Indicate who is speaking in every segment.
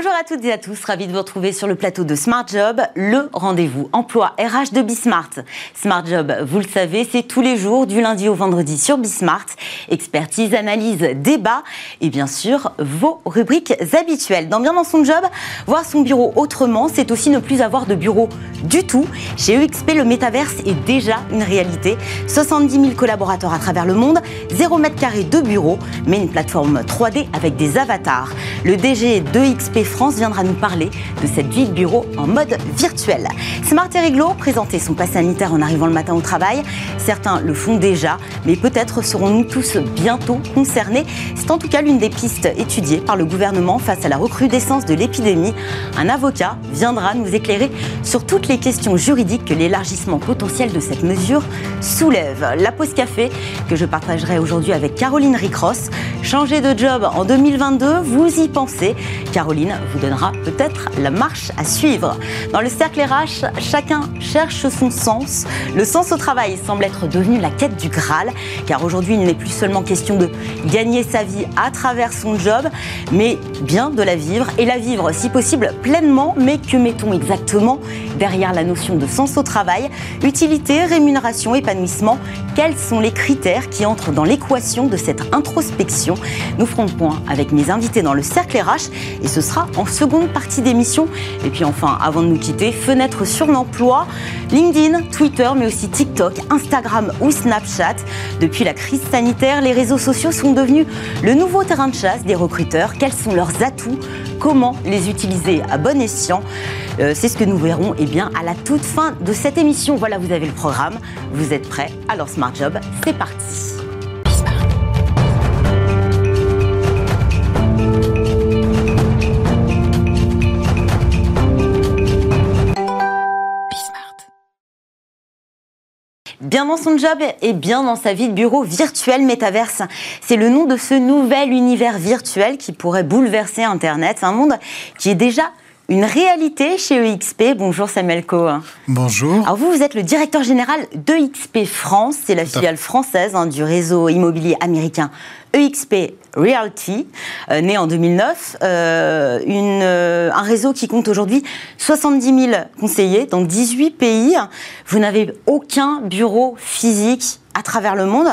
Speaker 1: Bonjour à toutes et à tous, ravi de vous retrouver sur le plateau de Smart Job, le rendez-vous emploi RH de Bismart. Smart Job, vous le savez, c'est tous les jours du lundi au vendredi sur Bismart. Expertise, analyse, débat et bien sûr vos rubriques habituelles. Dans Bien dans son job, voir son bureau autrement, c'est aussi ne plus avoir de bureau du tout. Chez EXP, le métaverse est déjà une réalité. 70 000 collaborateurs à travers le monde, 0 mètre carré de bureau, mais une plateforme 3D avec des avatars. Le DG de XP France viendra nous parler de cette vie de bureau en mode virtuel. Smart et Réglo présenter son pass sanitaire en arrivant le matin au travail. Certains le font déjà, mais peut-être serons-nous tous bientôt concernés. C'est en tout cas l'une des pistes étudiées par le gouvernement face à la recrudescence de l'épidémie. Un avocat viendra nous éclairer sur toutes les questions juridiques que l'élargissement potentiel de cette mesure soulève. La pause café que je partagerai aujourd'hui avec Caroline Ricross. Changer de job en 2022, vous y pensez Caroline vous donnera peut-être la marche à suivre. Dans le cercle RH, chacun cherche son sens. Le sens au travail semble être devenu la quête du Graal, car aujourd'hui il n'est plus seulement question de gagner sa vie à travers son job, mais bien de la vivre, et la vivre si possible pleinement, mais que mettons exactement derrière la notion de sens au travail? Utilité, rémunération, épanouissement, quels sont les critères qui entrent dans l'équation de cette introspection? Nous ferons le point avec mes invités dans le cercle RH, et ce sera en seconde partie d'émission. Et puis enfin, avant de nous quitter, fenêtre sur l'emploi, LinkedIn, Twitter, mais aussi TikTok, Instagram ou Snapchat. Depuis la crise sanitaire, les réseaux sociaux sont devenus le nouveau terrain de chasse des recruteurs. Quels sont leurs atouts? Comment les utiliser à bon escient? Euh, C'est ce que nous verrons eh bien, à la toute fin de cette émission. Voilà, vous avez le programme. Vous êtes prêts? Alors Smart Job, c'est parti. Bien dans son job et bien dans sa vie de bureau virtuel métaverse. C'est le nom de ce nouvel univers virtuel qui pourrait bouleverser Internet. Un monde qui est déjà une réalité chez EXP. Bonjour Samuel Coe.
Speaker 2: Bonjour.
Speaker 1: Alors vous, vous êtes le directeur général d'EXP France, c'est la filiale française hein, du réseau immobilier américain EXP Realty, euh, né en 2009, euh, une, euh, un réseau qui compte aujourd'hui 70 000 conseillers dans 18 pays. Vous n'avez aucun bureau physique à travers le monde.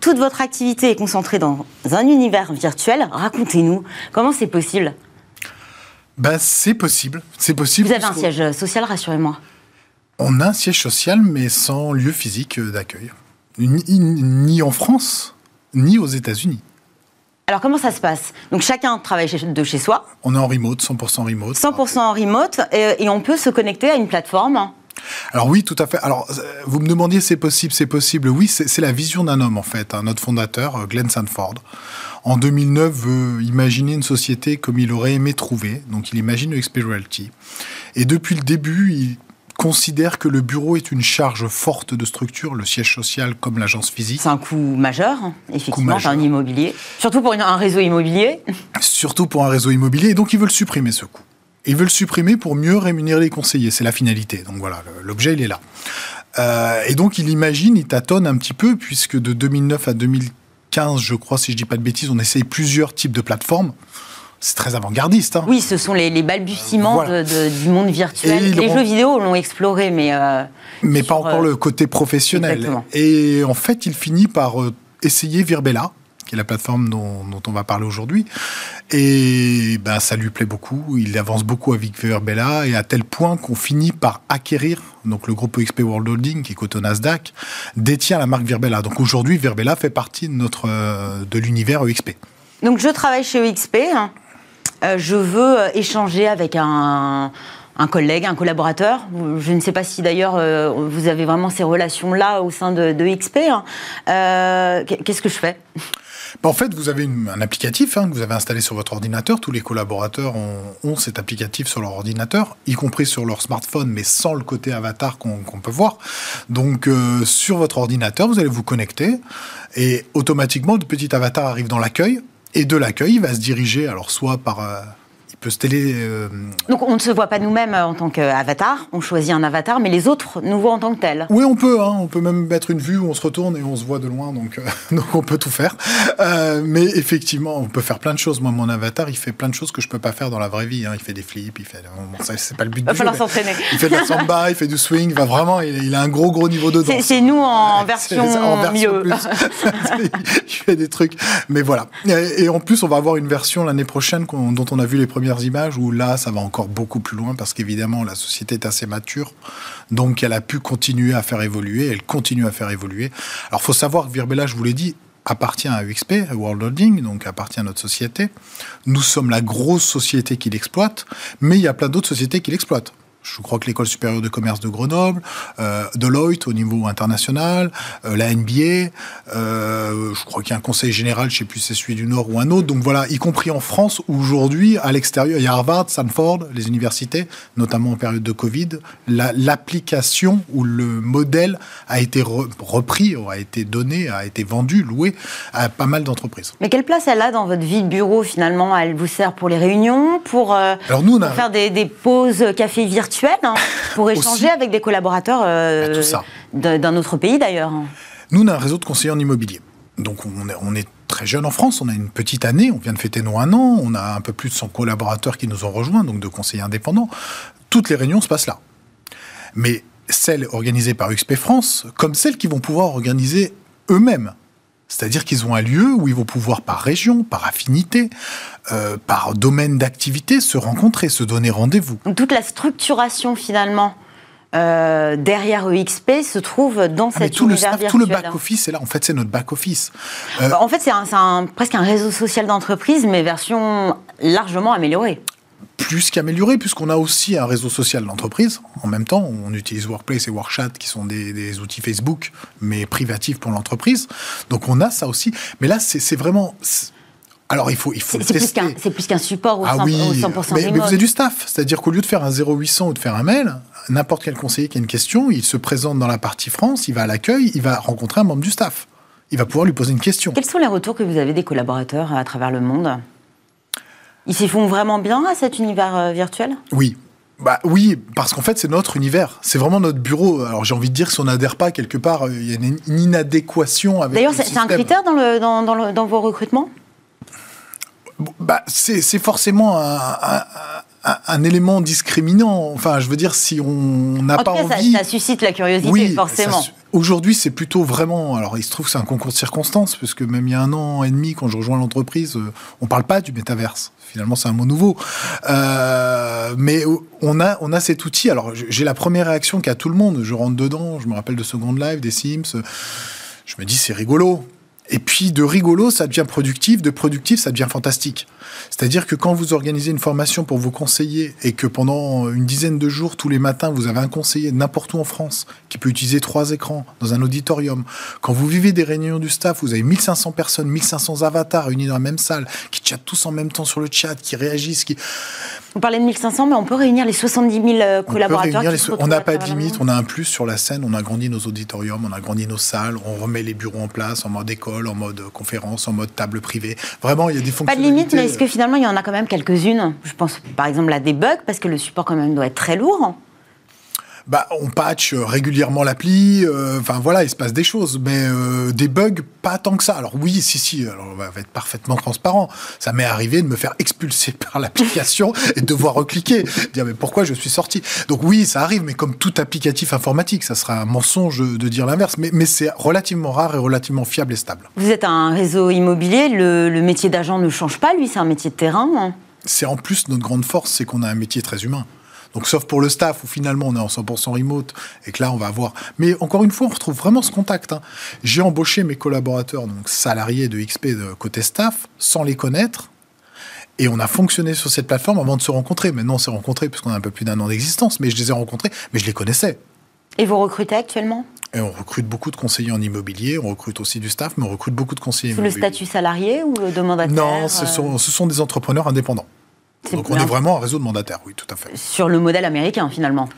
Speaker 1: Toute votre activité est concentrée dans un univers virtuel. Racontez-nous, comment c'est possible?
Speaker 2: Bah, C'est possible. C'est possible.
Speaker 1: Vous avez un siège social, rassurez-moi.
Speaker 2: On a un siège social, mais sans lieu physique d'accueil. ni en France, ni aux États-Unis.
Speaker 1: Alors comment ça se passe? Donc chacun travaille de chez soi.
Speaker 2: On est en remote, 100% remote.
Speaker 1: 100% en remote et, on peut se connecter à une plateforme.
Speaker 2: Alors oui, tout à fait. Alors euh, vous me demandiez c'est possible, c'est possible. Oui, c'est la vision d'un homme en fait, hein, notre fondateur euh, Glenn Sanford. En 2009, veut imaginer une société comme il aurait aimé trouver. Donc il imagine le Realty. Et depuis le début, il considère que le bureau est une charge forte de structure, le siège social comme l'agence physique?
Speaker 1: C'est un coût majeur, effectivement, coût un immobilier. Surtout pour un réseau immobilier.
Speaker 2: Surtout pour un réseau immobilier. Et donc, ils veulent supprimer ce coût. Ils veulent supprimer pour mieux rémunérer les conseillers. C'est la finalité. Donc voilà, l'objet, il est là. Euh, et donc, il imagine, il tâtonne un petit peu, puisque de 2009 à 2015, je crois, si je dis pas de bêtises, on essaye plusieurs types de plateformes c'est très avant-gardiste. Hein.
Speaker 1: Oui, ce sont les, balbutiements du monde virtuel. Les jeux vidéo l'ont exploré, mais... Euh,
Speaker 2: mais pas encore le côté professionnel. Et en fait, il finit par euh, essayer Virbella, qui est la plateforme dont, on va parler aujourd'hui. Et ben, ça lui plaît beaucoup. Il avance beaucoup avec Virbella, et à tel point qu'on finit par acquérir, donc le groupe EXP World Holding, qui est coté au Nasdaq, détient la marque Virbella. Donc aujourd'hui, Virbella fait partie de, notre, euh, de l'univers EXP.
Speaker 1: Donc je travaille chez EXP. Euh, je veux euh, échanger avec un, collègue, un collaborateur. Je ne sais pas si d'ailleurs euh, vous avez vraiment ces relations-là au sein de, XP. Hein. Qu'est-ce que je fais?
Speaker 2: Bah, en fait, vous avez un applicatif hein, que vous avez installé sur votre ordinateur. Tous les collaborateurs ont, cet applicatif sur leur ordinateur, y compris sur leur smartphone, mais sans le côté avatar qu'on peut voir. Donc, sur votre ordinateur, vous allez vous connecter et automatiquement, le petit avatar arrive dans l'accueil et de l'accueil, il va se diriger, alors soit par... Euh, peut se télé. Euh,
Speaker 1: Donc on ne se voit pas nous-mêmes en tant qu'avatar, on choisit un avatar, mais les autres nous voient en tant que tels.
Speaker 2: Oui, on peut. Hein. on peut même mettre une vue où on se retourne et on se voit de loin, donc, donc on peut tout faire. mais effectivement, on peut faire plein de choses. Moi, mon avatar, il fait plein de choses que je peux pas faire dans la vraie vie. Hein. Il fait des flips, il fait. Bon, c'est pas le but. Il va
Speaker 1: falloir s'entraîner.
Speaker 2: Il fait de la samba, il fait du swing. Va vraiment, il, a un gros gros niveau de danse.
Speaker 1: C'est nous en version, en mieux.
Speaker 2: il fait des trucs. Mais voilà. Et, en plus, on va avoir une version l'année prochaine dont on a vu les premières images où là, ça va encore beaucoup plus loin parce qu'évidemment, la société est assez mature. Donc, elle a pu continuer à faire évoluer. Elle continue à faire évoluer. Alors, faut savoir que Virbella, je vous l'ai dit, appartient à UXP, World Holding, donc appartient à notre société. Nous sommes la grosse société qui l'exploite, mais il y a plein d'autres sociétés qui l'exploitent. Je crois que l'école supérieure de commerce de Grenoble, euh, Deloitte au niveau international, euh, la NBA, euh, je crois qu'il y a un conseil général, je ne sais plus si c'est celui du Nord ou un autre. Donc voilà, y compris en France, aujourd'hui, à l'extérieur, il y a Harvard, Stanford, les universités, notamment en période de Covid, l'application ou le modèle a été repris, a été donné, a été vendu, loué à pas mal d'entreprises.
Speaker 1: Mais quelle place elle a dans votre vie de bureau finalement? Elle vous sert pour les réunions, pour, Alors nous, on a... faire des, des pauses café Hein, pour échanger avec des collaborateurs euh, bah, d'un autre pays d'ailleurs.
Speaker 2: Nous, on a un réseau de conseillers en immobilier. Donc on est, on est, très jeune en France, on a une petite année, on vient de fêter nos un an, on a un peu plus de 100 collaborateurs qui nous ont rejoints, donc de conseillers indépendants. Toutes les réunions se passent là. Mais celles organisées par XP France, comme celles qui vont pouvoir organiser eux-mêmes c'est-à-dire qu'ils ont un lieu où ils vont pouvoir, par région, par affinité, euh, par domaine d'activité, se rencontrer, se donner rendez-vous.
Speaker 1: toute la structuration, finalement, euh, derrière EXP se trouve dans ah, cette
Speaker 2: tout
Speaker 1: univers
Speaker 2: le Tout le back-office est là. En fait, c'est notre back-office.
Speaker 1: Euh, en fait, c'est presque un réseau social d'entreprise, mais version largement améliorée
Speaker 2: plus qu'amélioré, puisqu'on a aussi un réseau social d'entreprise. En même temps, on utilise Workplace et Workchat, qui sont des, outils Facebook, mais privatifs pour l'entreprise. Donc on a ça aussi. Mais là, c'est vraiment... Alors il faut, il faut
Speaker 1: tester. C'est plus qu'un support au,
Speaker 2: ah 100%, oui, mais, mais, vous avez du staff. C'est-à-dire qu'au lieu de faire un 0800 ou de faire un mail, n'importe quel conseiller qui a une question, il se présente dans la partie France, il va à l'accueil, il va rencontrer un membre du staff. Il va pouvoir lui poser une question.
Speaker 1: Quels sont les retours que vous avez des collaborateurs à travers le monde? Ils s'y font vraiment bien à cet univers euh, virtuel?
Speaker 2: Oui, bah oui, parce qu'en fait, c'est notre univers. C'est vraiment notre bureau. Alors j'ai envie de dire que si on n'adhère pas quelque part, euh, il y a une, inadéquation avec.
Speaker 1: D'ailleurs, c'est un critère dans, le, dans, dans, dans vos recrutements?
Speaker 2: Bah, c'est forcément un, un, élément discriminant. Enfin, je veux dire, si on n'a pas envie...
Speaker 1: Ça, ça, suscite la curiosité, forcément.
Speaker 2: Aujourd'hui, c'est plutôt vraiment. Alors, il se trouve que c'est un concours de circonstances, parce que même il y a un an et demi, quand je rejoins l'entreprise, euh, on parle pas du métaverse. Finalement, c'est un mot nouveau. Euh, mais on a, on a cet outil. Alors, j'ai la première réaction qu'a tout le monde. Je rentre dedans, je me rappelle de Second Life, des Sims. Je me dis, c'est rigolo. Et puis de rigolo, ça devient productif, de productif, ça devient fantastique. C'est-à-dire que quand vous organisez une formation pour vos conseillers et que pendant une dizaine de jours, tous les matins, vous avez un conseiller n'importe où en France qui peut utiliser trois écrans dans un auditorium, quand vous vivez des réunions du staff, vous avez 1500 personnes, 1500 avatars réunis dans la même salle, qui chattent tous en même temps sur le chat, qui réagissent, qui...
Speaker 1: Vous parlez de 1500, mais on peut réunir les 70 000 euh, collaborateurs.
Speaker 2: On n'a pas de limite, on a un plus sur la scène, on a grandi nos auditoriums, on a grandi nos salles, on remet les bureaux en place en mode école, en mode conférence, en mode table privée. Vraiment, il y a des fonctions.
Speaker 1: Pas de limite, mais est-ce que finalement il y en a quand même quelques-unes? Je pense par exemple à des bugs, parce que le support quand même doit être très lourd
Speaker 2: bah, on patch régulièrement l'appli. Euh, enfin voilà, il se passe des choses, mais euh, des bugs pas tant que ça. Alors oui, si si, alors on va être parfaitement transparent. Ça m'est arrivé de me faire expulser par l'application et de devoir recliquer, dire mais pourquoi je suis sorti? Donc oui, ça arrive, mais comme tout applicatif informatique, ça sera un mensonge de dire l'inverse. Mais, mais c'est relativement rare et relativement fiable et stable.
Speaker 1: Vous êtes un réseau immobilier, le, le métier d'agent ne change pas, lui, c'est un métier de terrain. Hein?
Speaker 2: C'est en plus notre grande force, c'est qu'on a un métier très humain. Donc, sauf pour le staff, où finalement on est en 100% remote, et que là, on va avoir. Mais encore une fois, on retrouve vraiment ce contact. Hein. J'ai embauché mes collaborateurs, donc salariés de XP de côté staff, sans les connaître. Et on a fonctionné sur cette plateforme avant de se rencontrer. Maintenant, on s'est rencontrés puisqu'on a un peu plus d'un an d'existence, mais je les ai rencontrés, mais je les connaissais.
Speaker 1: Et vous recrutez actuellement?
Speaker 2: Et on recrute beaucoup de conseillers en immobilier, on recrute aussi du staff, mais on recrute beaucoup de conseillers
Speaker 1: Sous le statut salarié ou de mandataire
Speaker 2: Non, ce sont, ce sont des entrepreneurs indépendants. Donc on est vraiment un réseau de mandataires, oui, tout à fait.
Speaker 1: Sur le modèle américain, finalement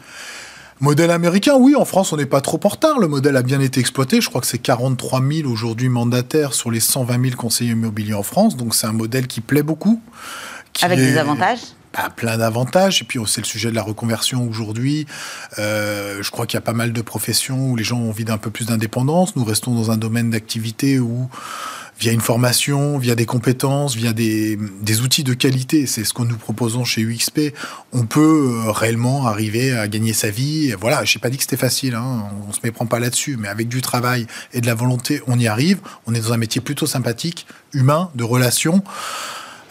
Speaker 2: Modèle américain, oui, en France, on n'est pas trop en retard. Le modèle a bien été exploité. Je crois que c'est 43 000 aujourd'hui mandataires sur les 120 000 conseillers immobiliers en France. Donc c'est un modèle qui plaît beaucoup.
Speaker 1: Avec des avantages
Speaker 2: bah, plein d'avantages. Et puis, c'est le sujet de la reconversion aujourd'hui. Euh, je crois qu'il y a pas mal de professions où les gens ont envie d'un peu plus d'indépendance. Nous restons dans un domaine d'activité où via une formation, via des compétences, via des, des outils de qualité. C'est ce que nous proposons chez UXP. On peut euh, réellement arriver à gagner sa vie. Voilà, je n'ai pas dit que c'était facile, hein. on ne se méprend pas là-dessus, mais avec du travail et de la volonté, on y arrive. On est dans un métier plutôt sympathique, humain, de relations.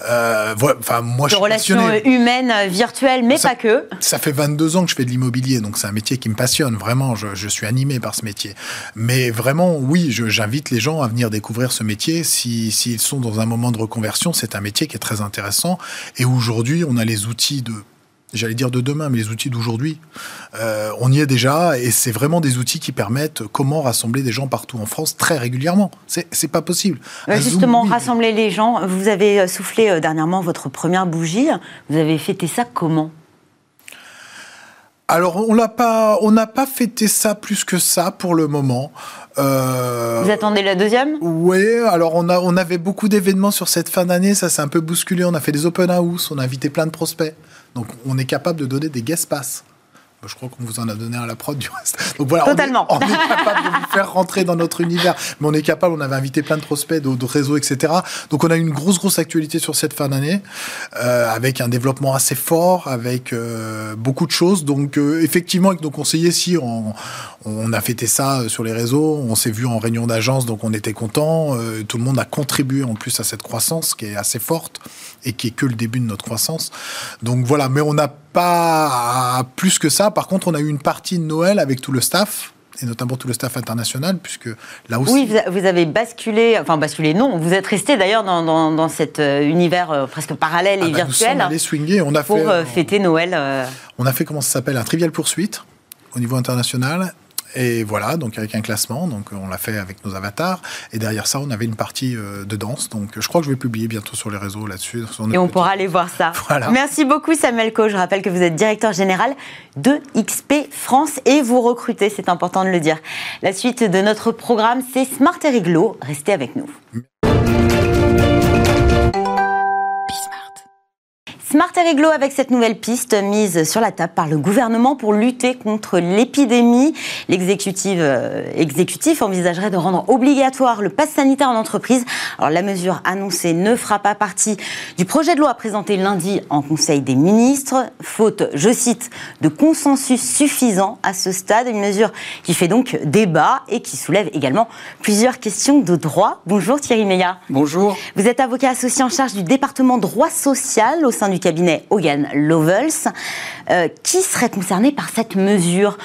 Speaker 1: Euh, enfin, moi, de je relations humaines, virtuelles, mais pas que.
Speaker 2: Ça fait 22 ans que je fais de l'immobilier, donc c'est un métier qui me passionne, vraiment, je, je, suis animé par ce métier. Mais vraiment, oui, j'invite les gens à venir découvrir ce métier. S'ils si, sont dans un moment de reconversion, c'est un métier qui est très intéressant. Et aujourd'hui, on a les outils de j'allais dire de demain, mais les outils d'aujourd'hui. Euh, on y est déjà et c'est vraiment des outils qui permettent comment rassembler des gens partout en France très régulièrement. C'est pas possible.
Speaker 1: justement, rassembler les gens. Vous avez euh, soufflé euh, dernièrement votre première bougie. Vous avez fêté ça comment?
Speaker 2: Alors, on l'a pas, on n'a pas fêté ça plus que ça pour le moment.
Speaker 1: Vous attendez la deuxième?
Speaker 2: Oui, alors on, a, on avait beaucoup d'événements sur cette fin d'année, ça s'est un peu bousculé. On a fait des open house, on a invité plein de prospects. Donc on est capable de donner des guest pass. Je crois qu'on vous en a donné à la prod du reste.
Speaker 1: Donc voilà, Totalement.
Speaker 2: On, est, capable de vous faire rentrer dans notre univers. Mais on est capable, on avait invité plein de prospects, de, réseaux, etc. Donc on a une grosse, grosse actualité sur cette fin d'année, euh, avec un développement assez fort, avec euh, beaucoup de choses. Donc euh, effectivement, avec nos conseillers, si on, on, a fêté ça sur les réseaux, on s'est vu en réunion d'agence, donc on était content. tout le monde a contribué en plus à cette croissance qui est assez forte et qui est que le début de notre croissance. Donc voilà, mais on n'a pas plus que ça. Par contre, on a eu une partie de Noël avec tout le staff et notamment tout le staff international, puisque là aussi...
Speaker 1: Oui, vous avez basculé, enfin basculé, non, vous êtes resté d'ailleurs dans, dans, cet euh, univers euh, presque parallèle et ah bah, virtuel.
Speaker 2: Nous sommes swinguer, on a
Speaker 1: pour
Speaker 2: fait...
Speaker 1: Euh, fêter Noël.
Speaker 2: On a fait, comment ça s'appelle, un trivial poursuite au niveau international, et voilà, donc avec un classement, donc on l'a fait avec nos avatars. Et derrière ça, on avait une partie euh, de danse. Donc je crois que je vais publier bientôt sur les réseaux là-dessus.
Speaker 1: Et on pourra aller voir ça. Merci beaucoup Samuel Co. Je rappelle que vous êtes directeur général de XP France et vous recrutez, c'est important de le dire. La suite de notre programme, c'est Smart et Riglo. Restez avec nous. Smart et réglo avec cette nouvelle piste mise sur la table par le gouvernement pour lutter contre l'épidémie. L'exécutif euh, envisagerait de rendre obligatoire le pass sanitaire en entreprise. Alors la mesure annoncée ne fera pas partie du projet de loi présenté lundi en Conseil des ministres, faute, je cite, de consensus suffisant à ce stade. Une mesure qui fait donc débat et qui soulève également plusieurs questions de droit. Bonjour Thierry Meillat.
Speaker 3: Bonjour.
Speaker 1: Vous êtes avocat associé en charge du département droit social au sein du cabinet Hogan Lovells. Euh, qui serait concerné par cette mesure?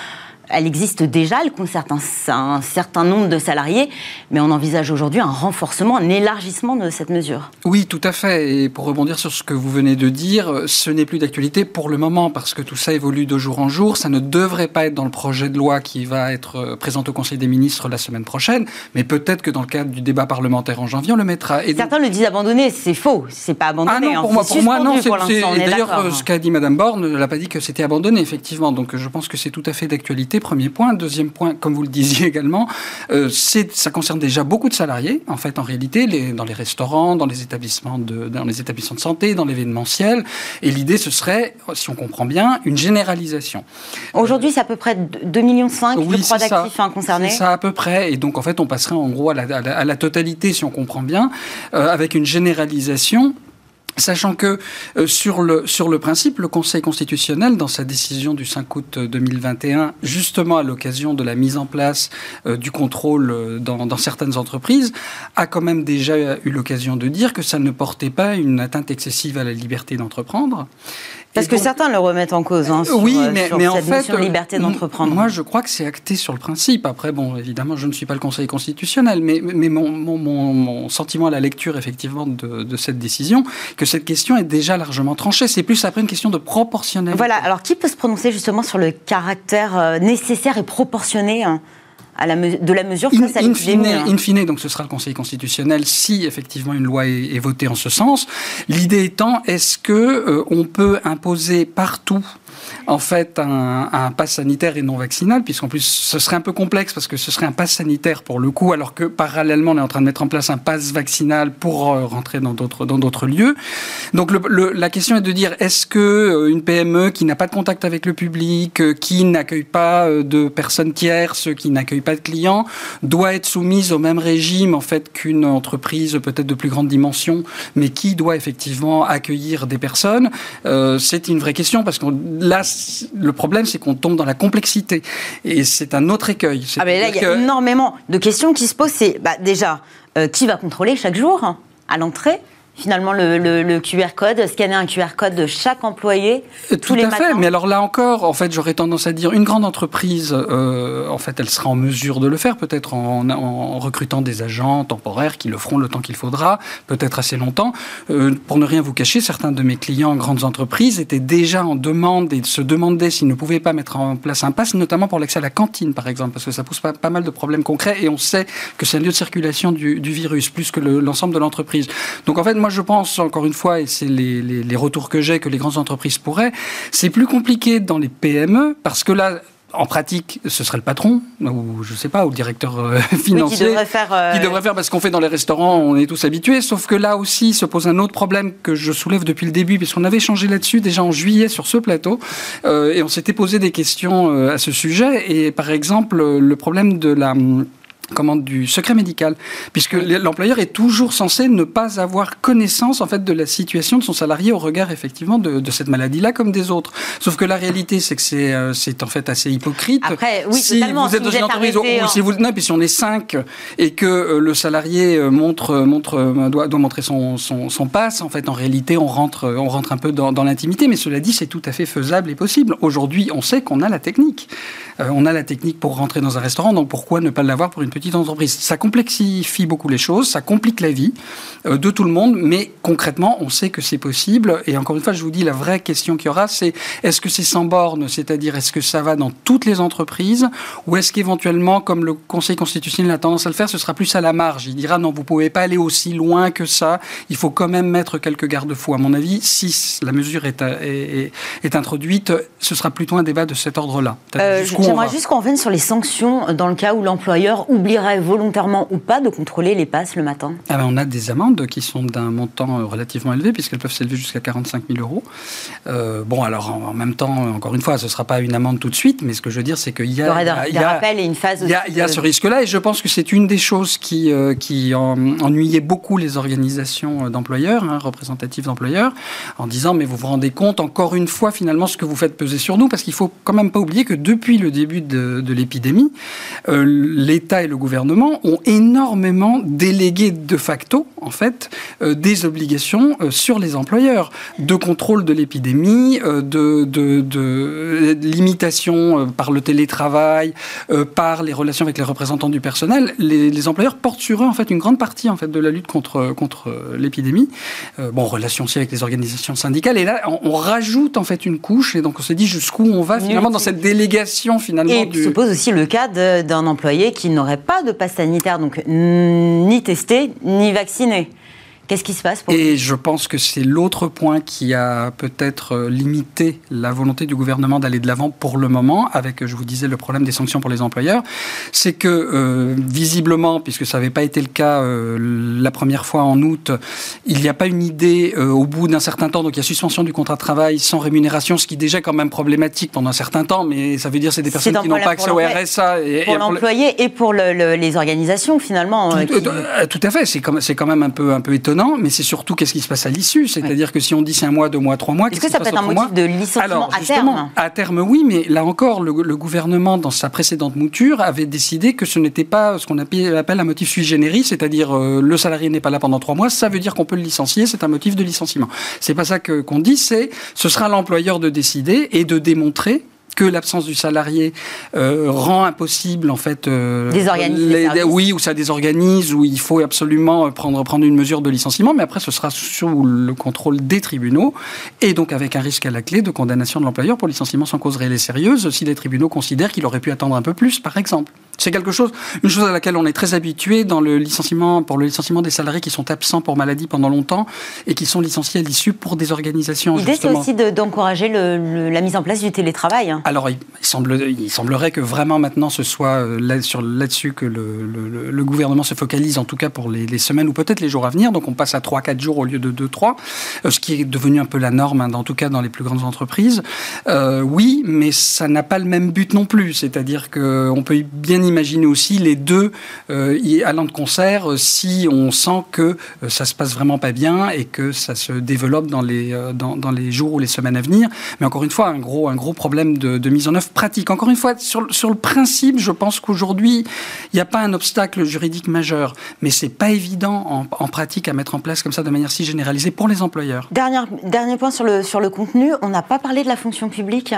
Speaker 1: Elle existe déjà, elle concerne un, certain nombre de salariés, mais on envisage aujourd'hui un renforcement, un élargissement de cette mesure.
Speaker 3: Oui, tout à fait. Et pour rebondir sur ce que vous venez de dire, ce n'est plus d'actualité pour le moment, parce que tout ça évolue de jour en jour. Ça ne devrait pas être dans le projet de loi qui va être présenté au Conseil des ministres la semaine prochaine, mais peut-être que dans le cadre du débat parlementaire en janvier, on le mettra.
Speaker 1: Et Certains le disent abandonné, c'est faux, c'est pas abandonné.
Speaker 3: Ah non, pour, moi, pour moi, non. D'ailleurs, ce qu'a dit Mme Borne, elle n'a pas dit que c'était abandonné, effectivement. Donc je pense que c'est tout à fait d'actualité premier point. Deuxième point, comme vous le disiez également, euh, ça concerne déjà beaucoup de salariés, en fait, en réalité, les, dans les restaurants, dans les établissements de, dans les établissements de santé, dans l'événementiel. Et l'idée, ce serait, si on comprend bien, une généralisation.
Speaker 1: Aujourd'hui, c'est à peu près 2,5 millions oui, d'actifs hein, concernés.
Speaker 3: C'est ça, à peu près. Et donc, en fait, on passerait en gros à la, totalité, si on comprend bien, euh, avec une généralisation Sachant que euh, sur, le, sur le principe, le Conseil constitutionnel, dans sa décision du 5 août 2021, justement à l'occasion de la mise en place euh, du contrôle euh, dans, dans, certaines entreprises, a quand même déjà eu l'occasion de dire que ça ne portait pas une atteinte excessive à la liberté d'entreprendre
Speaker 1: parce que certains le remettent en cause. Hein, sur,
Speaker 3: oui, mais, mais en fait,
Speaker 1: liberté d'entreprendre.
Speaker 3: Moi, je crois que c'est acté sur le principe. Après, bon, évidemment, je ne suis pas le Conseil constitutionnel, mais, mais mon, mon, mon, sentiment à la lecture, effectivement, de, de, cette décision, que cette question est déjà largement tranchée. C'est plus après une question de proportionnalité.
Speaker 1: Voilà. Alors, qui peut se prononcer justement sur le caractère euh, nécessaire et proportionné hein? De la mesure face à in
Speaker 3: fine, in fine, donc ce sera le Conseil constitutionnel si effectivement une loi est, votée en ce sens. L'idée étant, est-ce que euh, on peut imposer partout en fait un, un pass sanitaire et non vaccinal, puisqu'en plus ce serait un peu complexe parce que ce serait un pass sanitaire pour le coup, alors que parallèlement on est en train de mettre en place un pass vaccinal pour euh, rentrer dans d'autres lieux. Donc le, la question est de dire est-ce que euh, une PME qui n'a pas de contact avec le public, euh, qui n'accueille pas de personnes tierces, qui n'accueille pas de clients, doit être soumise au même régime en fait qu'une entreprise peut-être de plus grande dimension, mais qui doit effectivement accueillir des personnes? C'est une vraie question parce que là le problème c'est qu'on tombe dans la complexité et c'est un autre écueil.
Speaker 1: Ah ben là il y a énormément de questions qui se posent. C'est bah, déjà qui va contrôler chaque jour à l'entrée finalement le, QR code, scanner un QR code de chaque employé
Speaker 3: euh, tous les à fait. Mais alors là encore, en fait, j'aurais tendance à dire une grande entreprise, euh, en fait, elle sera en mesure de le faire, peut-être en, recrutant des agents temporaires qui le feront le temps qu'il faudra, peut-être assez longtemps. Euh, pour ne rien vous cacher, certains de mes clients grandes entreprises étaient déjà en demande et se demandaient s'ils ne pouvaient pas mettre en place un pass, notamment pour l'accès à la cantine, par exemple, parce que ça pose pas, pas mal de problèmes concrets et on sait que c'est un lieu de circulation du, virus plus que l'ensemble de l'entreprise. Donc en fait, moi, je pense, encore une fois, et c'est les, retours que j'ai, que les grandes entreprises pourraient, c'est plus compliqué dans les PME, parce que là, en pratique, ce serait le patron, ou je ne sais pas, ou le directeur euh, financier. qui
Speaker 1: devrait faire.
Speaker 3: Euh, qui devrait faire, parce qu'on fait dans les restaurants, on est tous habitués. Sauf que là aussi se pose un autre problème que je soulève depuis le début, puisqu'on avait changé là-dessus déjà en juillet sur ce plateau, euh, et on s'était posé des questions à ce sujet. Et par exemple, le problème de la comment, du secret médical, puisque l'employeur est toujours censé ne pas avoir connaissance en fait de la situation de son salarié au regard effectivement de, cette maladie-là comme des autres. Sauf que la réalité, c'est que c'est euh, en fait assez hypocrite.
Speaker 1: Après, oui,
Speaker 3: si vous êtes dans une entreprise, ou, si vous non, puis si on est cinq et que euh, le salarié euh, montre montre doit, doit montrer son, son, son passe, en fait, en réalité, on rentre on rentre un peu dans, dans l'intimité. Mais cela dit, c'est tout à fait faisable et possible. Aujourd'hui, on sait qu'on a la technique. on a la technique pour rentrer dans un restaurant, donc pourquoi ne pas l'avoir pour une petite entreprise. Ça complexifie beaucoup les choses, ça complique la vie euh, de tout le monde, mais concrètement, on sait que c'est possible. Et encore une fois, je vous dis, la vraie question qu'il y aura, c'est est-ce que c'est sans borne, c'est-à-dire est-ce que ça va dans toutes les entreprises, ou est-ce qu'éventuellement, comme le Conseil constitutionnel a tendance à le faire, ce sera plus à la marge? Il dira non, vous pouvez pas aller aussi loin que ça, il faut quand même mettre quelques garde-fous. À mon avis, si la mesure est, est, est, introduite, ce sera plutôt un débat de cet ordre-là.
Speaker 1: Euh, J'aimerais juste qu'on revienne sur les sanctions dans le cas où l'employeur oublierait volontairement ou pas de contrôler les passes le matin
Speaker 3: ah ben, On a des amendes qui sont d'un montant euh, relativement élevé, puisqu'elles peuvent s'élever jusqu'à 45 000 euros. Euh, bon, alors en, même temps, encore une fois, ce ne sera pas une amende tout de suite, mais ce que je veux dire, c'est qu'il y a.
Speaker 1: Il y a, des et une phase.
Speaker 3: Il y a, il y a ce risque-là, et je pense que c'est une des choses qui, euh, qui ennuyait beaucoup les organisations d'employeurs, hein, représentatives d'employeurs, en disant Mais vous vous rendez compte, encore une fois, finalement, ce que vous faites peser sur nous, parce qu'il ne faut quand même pas oublier que depuis le début de, de l'épidémie, l'État et le gouvernement ont énormément délégué de facto, en fait, euh, des obligations euh, sur les employeurs de contrôle de l'épidémie, euh, de, de, limitation par le télétravail, par les relations avec les représentants du personnel. Les, employeurs portent sur eux, en fait, une grande partie, en fait, de la lutte contre, contre l'épidémie. bon, relation aussi avec les organisations syndicales. Et là, on, rajoute, en fait, une couche. Et donc, on se dit jusqu'où on va, finalement, dans cette délégation, finalement.
Speaker 1: Et se pose aussi le cas d'un employé qui n'aurait pas de passe sanitaire, donc ni testé, ni vacciné. Qu'est-ce qui se passe pour
Speaker 3: Et je pense que c'est l'autre point qui a peut-être euh, limité la volonté du gouvernement d'aller de l'avant pour le moment, avec, je vous disais, le problème des sanctions pour les employeurs. C'est que, euh, visiblement, puisque ça n'avait pas été le cas euh, la première fois en août, il n'y a pas une idée au bout d'un certain temps. Donc il y a suspension du contrat de travail sans rémunération, ce qui est déjà quand même problématique pendant un certain temps, mais ça veut dire que c'est des personnes qui n'ont pas accès au RSA.
Speaker 1: Et, pour l'employé et pour les organisations, finalement.
Speaker 3: Tout, tout à fait. C'est quand, quand même un peu, un peu étonnant non, mais c'est surtout qu'est-ce qui se passe à l'issue. C'est-à-dire que si on dit c'est un mois, deux mois, trois mois,
Speaker 1: est-ce que ça peut être un motif de licenciement à terme?
Speaker 3: À terme, oui, mais là encore, le, gouvernement, dans sa précédente mouture, avait décidé que ce n'était pas ce qu'on appelle un motif sui generis, c'est-à-dire euh, le salarié n'est pas là pendant trois mois, ça veut dire qu'on peut le licencier, c'est un motif de licenciement. C'est pas ça qu'on dit, c'est ce sera l'employeur de décider et de démontrer que l'absence du salarié euh, rend impossible en fait
Speaker 1: euh,
Speaker 3: oui ou ça désorganise ou il faut absolument prendre prendre une mesure de licenciement mais après ce sera sous le contrôle des tribunaux et donc avec un risque à la clé de condamnation de l'employeur pour licenciement sans cause réelle et sérieuse si les tribunaux considèrent qu'il aurait pu attendre un peu plus par exemple c'est quelque chose, une chose à laquelle on est très habitué dans le licenciement, pour le licenciement des salariés qui sont absents pour maladie pendant longtemps et qui sont licenciés à l'issue pour des organisations.
Speaker 1: L'idée, c'est aussi d'encourager la mise en place du télétravail. Hein.
Speaker 3: Alors, il, semble, il semblerait que vraiment maintenant ce soit euh, là, sur là-dessus que le, le, gouvernement se focalise, en tout cas pour les, semaines ou peut-être les jours à venir. Donc, on passe à 3-4 jours au lieu de 2-3, euh, ce qui est devenu un peu la norme, hein, en tout cas dans les plus grandes entreprises. Euh, oui, mais ça n'a pas le même but non plus. C'est-à-dire qu'on peut bien imaginer aussi les deux allant de concert si on sent que ça se passe vraiment pas bien et que ça se développe dans les, dans, dans, les jours ou les semaines à venir. Mais encore une fois, un gros, un gros problème de, de mise en œuvre pratique. Encore une fois, sur, sur le principe, je pense qu'aujourd'hui, il n'y a pas un obstacle juridique majeur, mais c'est pas évident en, en, pratique à mettre en place comme ça de manière si généralisée pour les employeurs.
Speaker 1: Dernier, dernier point sur le, sur le contenu, on n'a pas parlé de la fonction publique.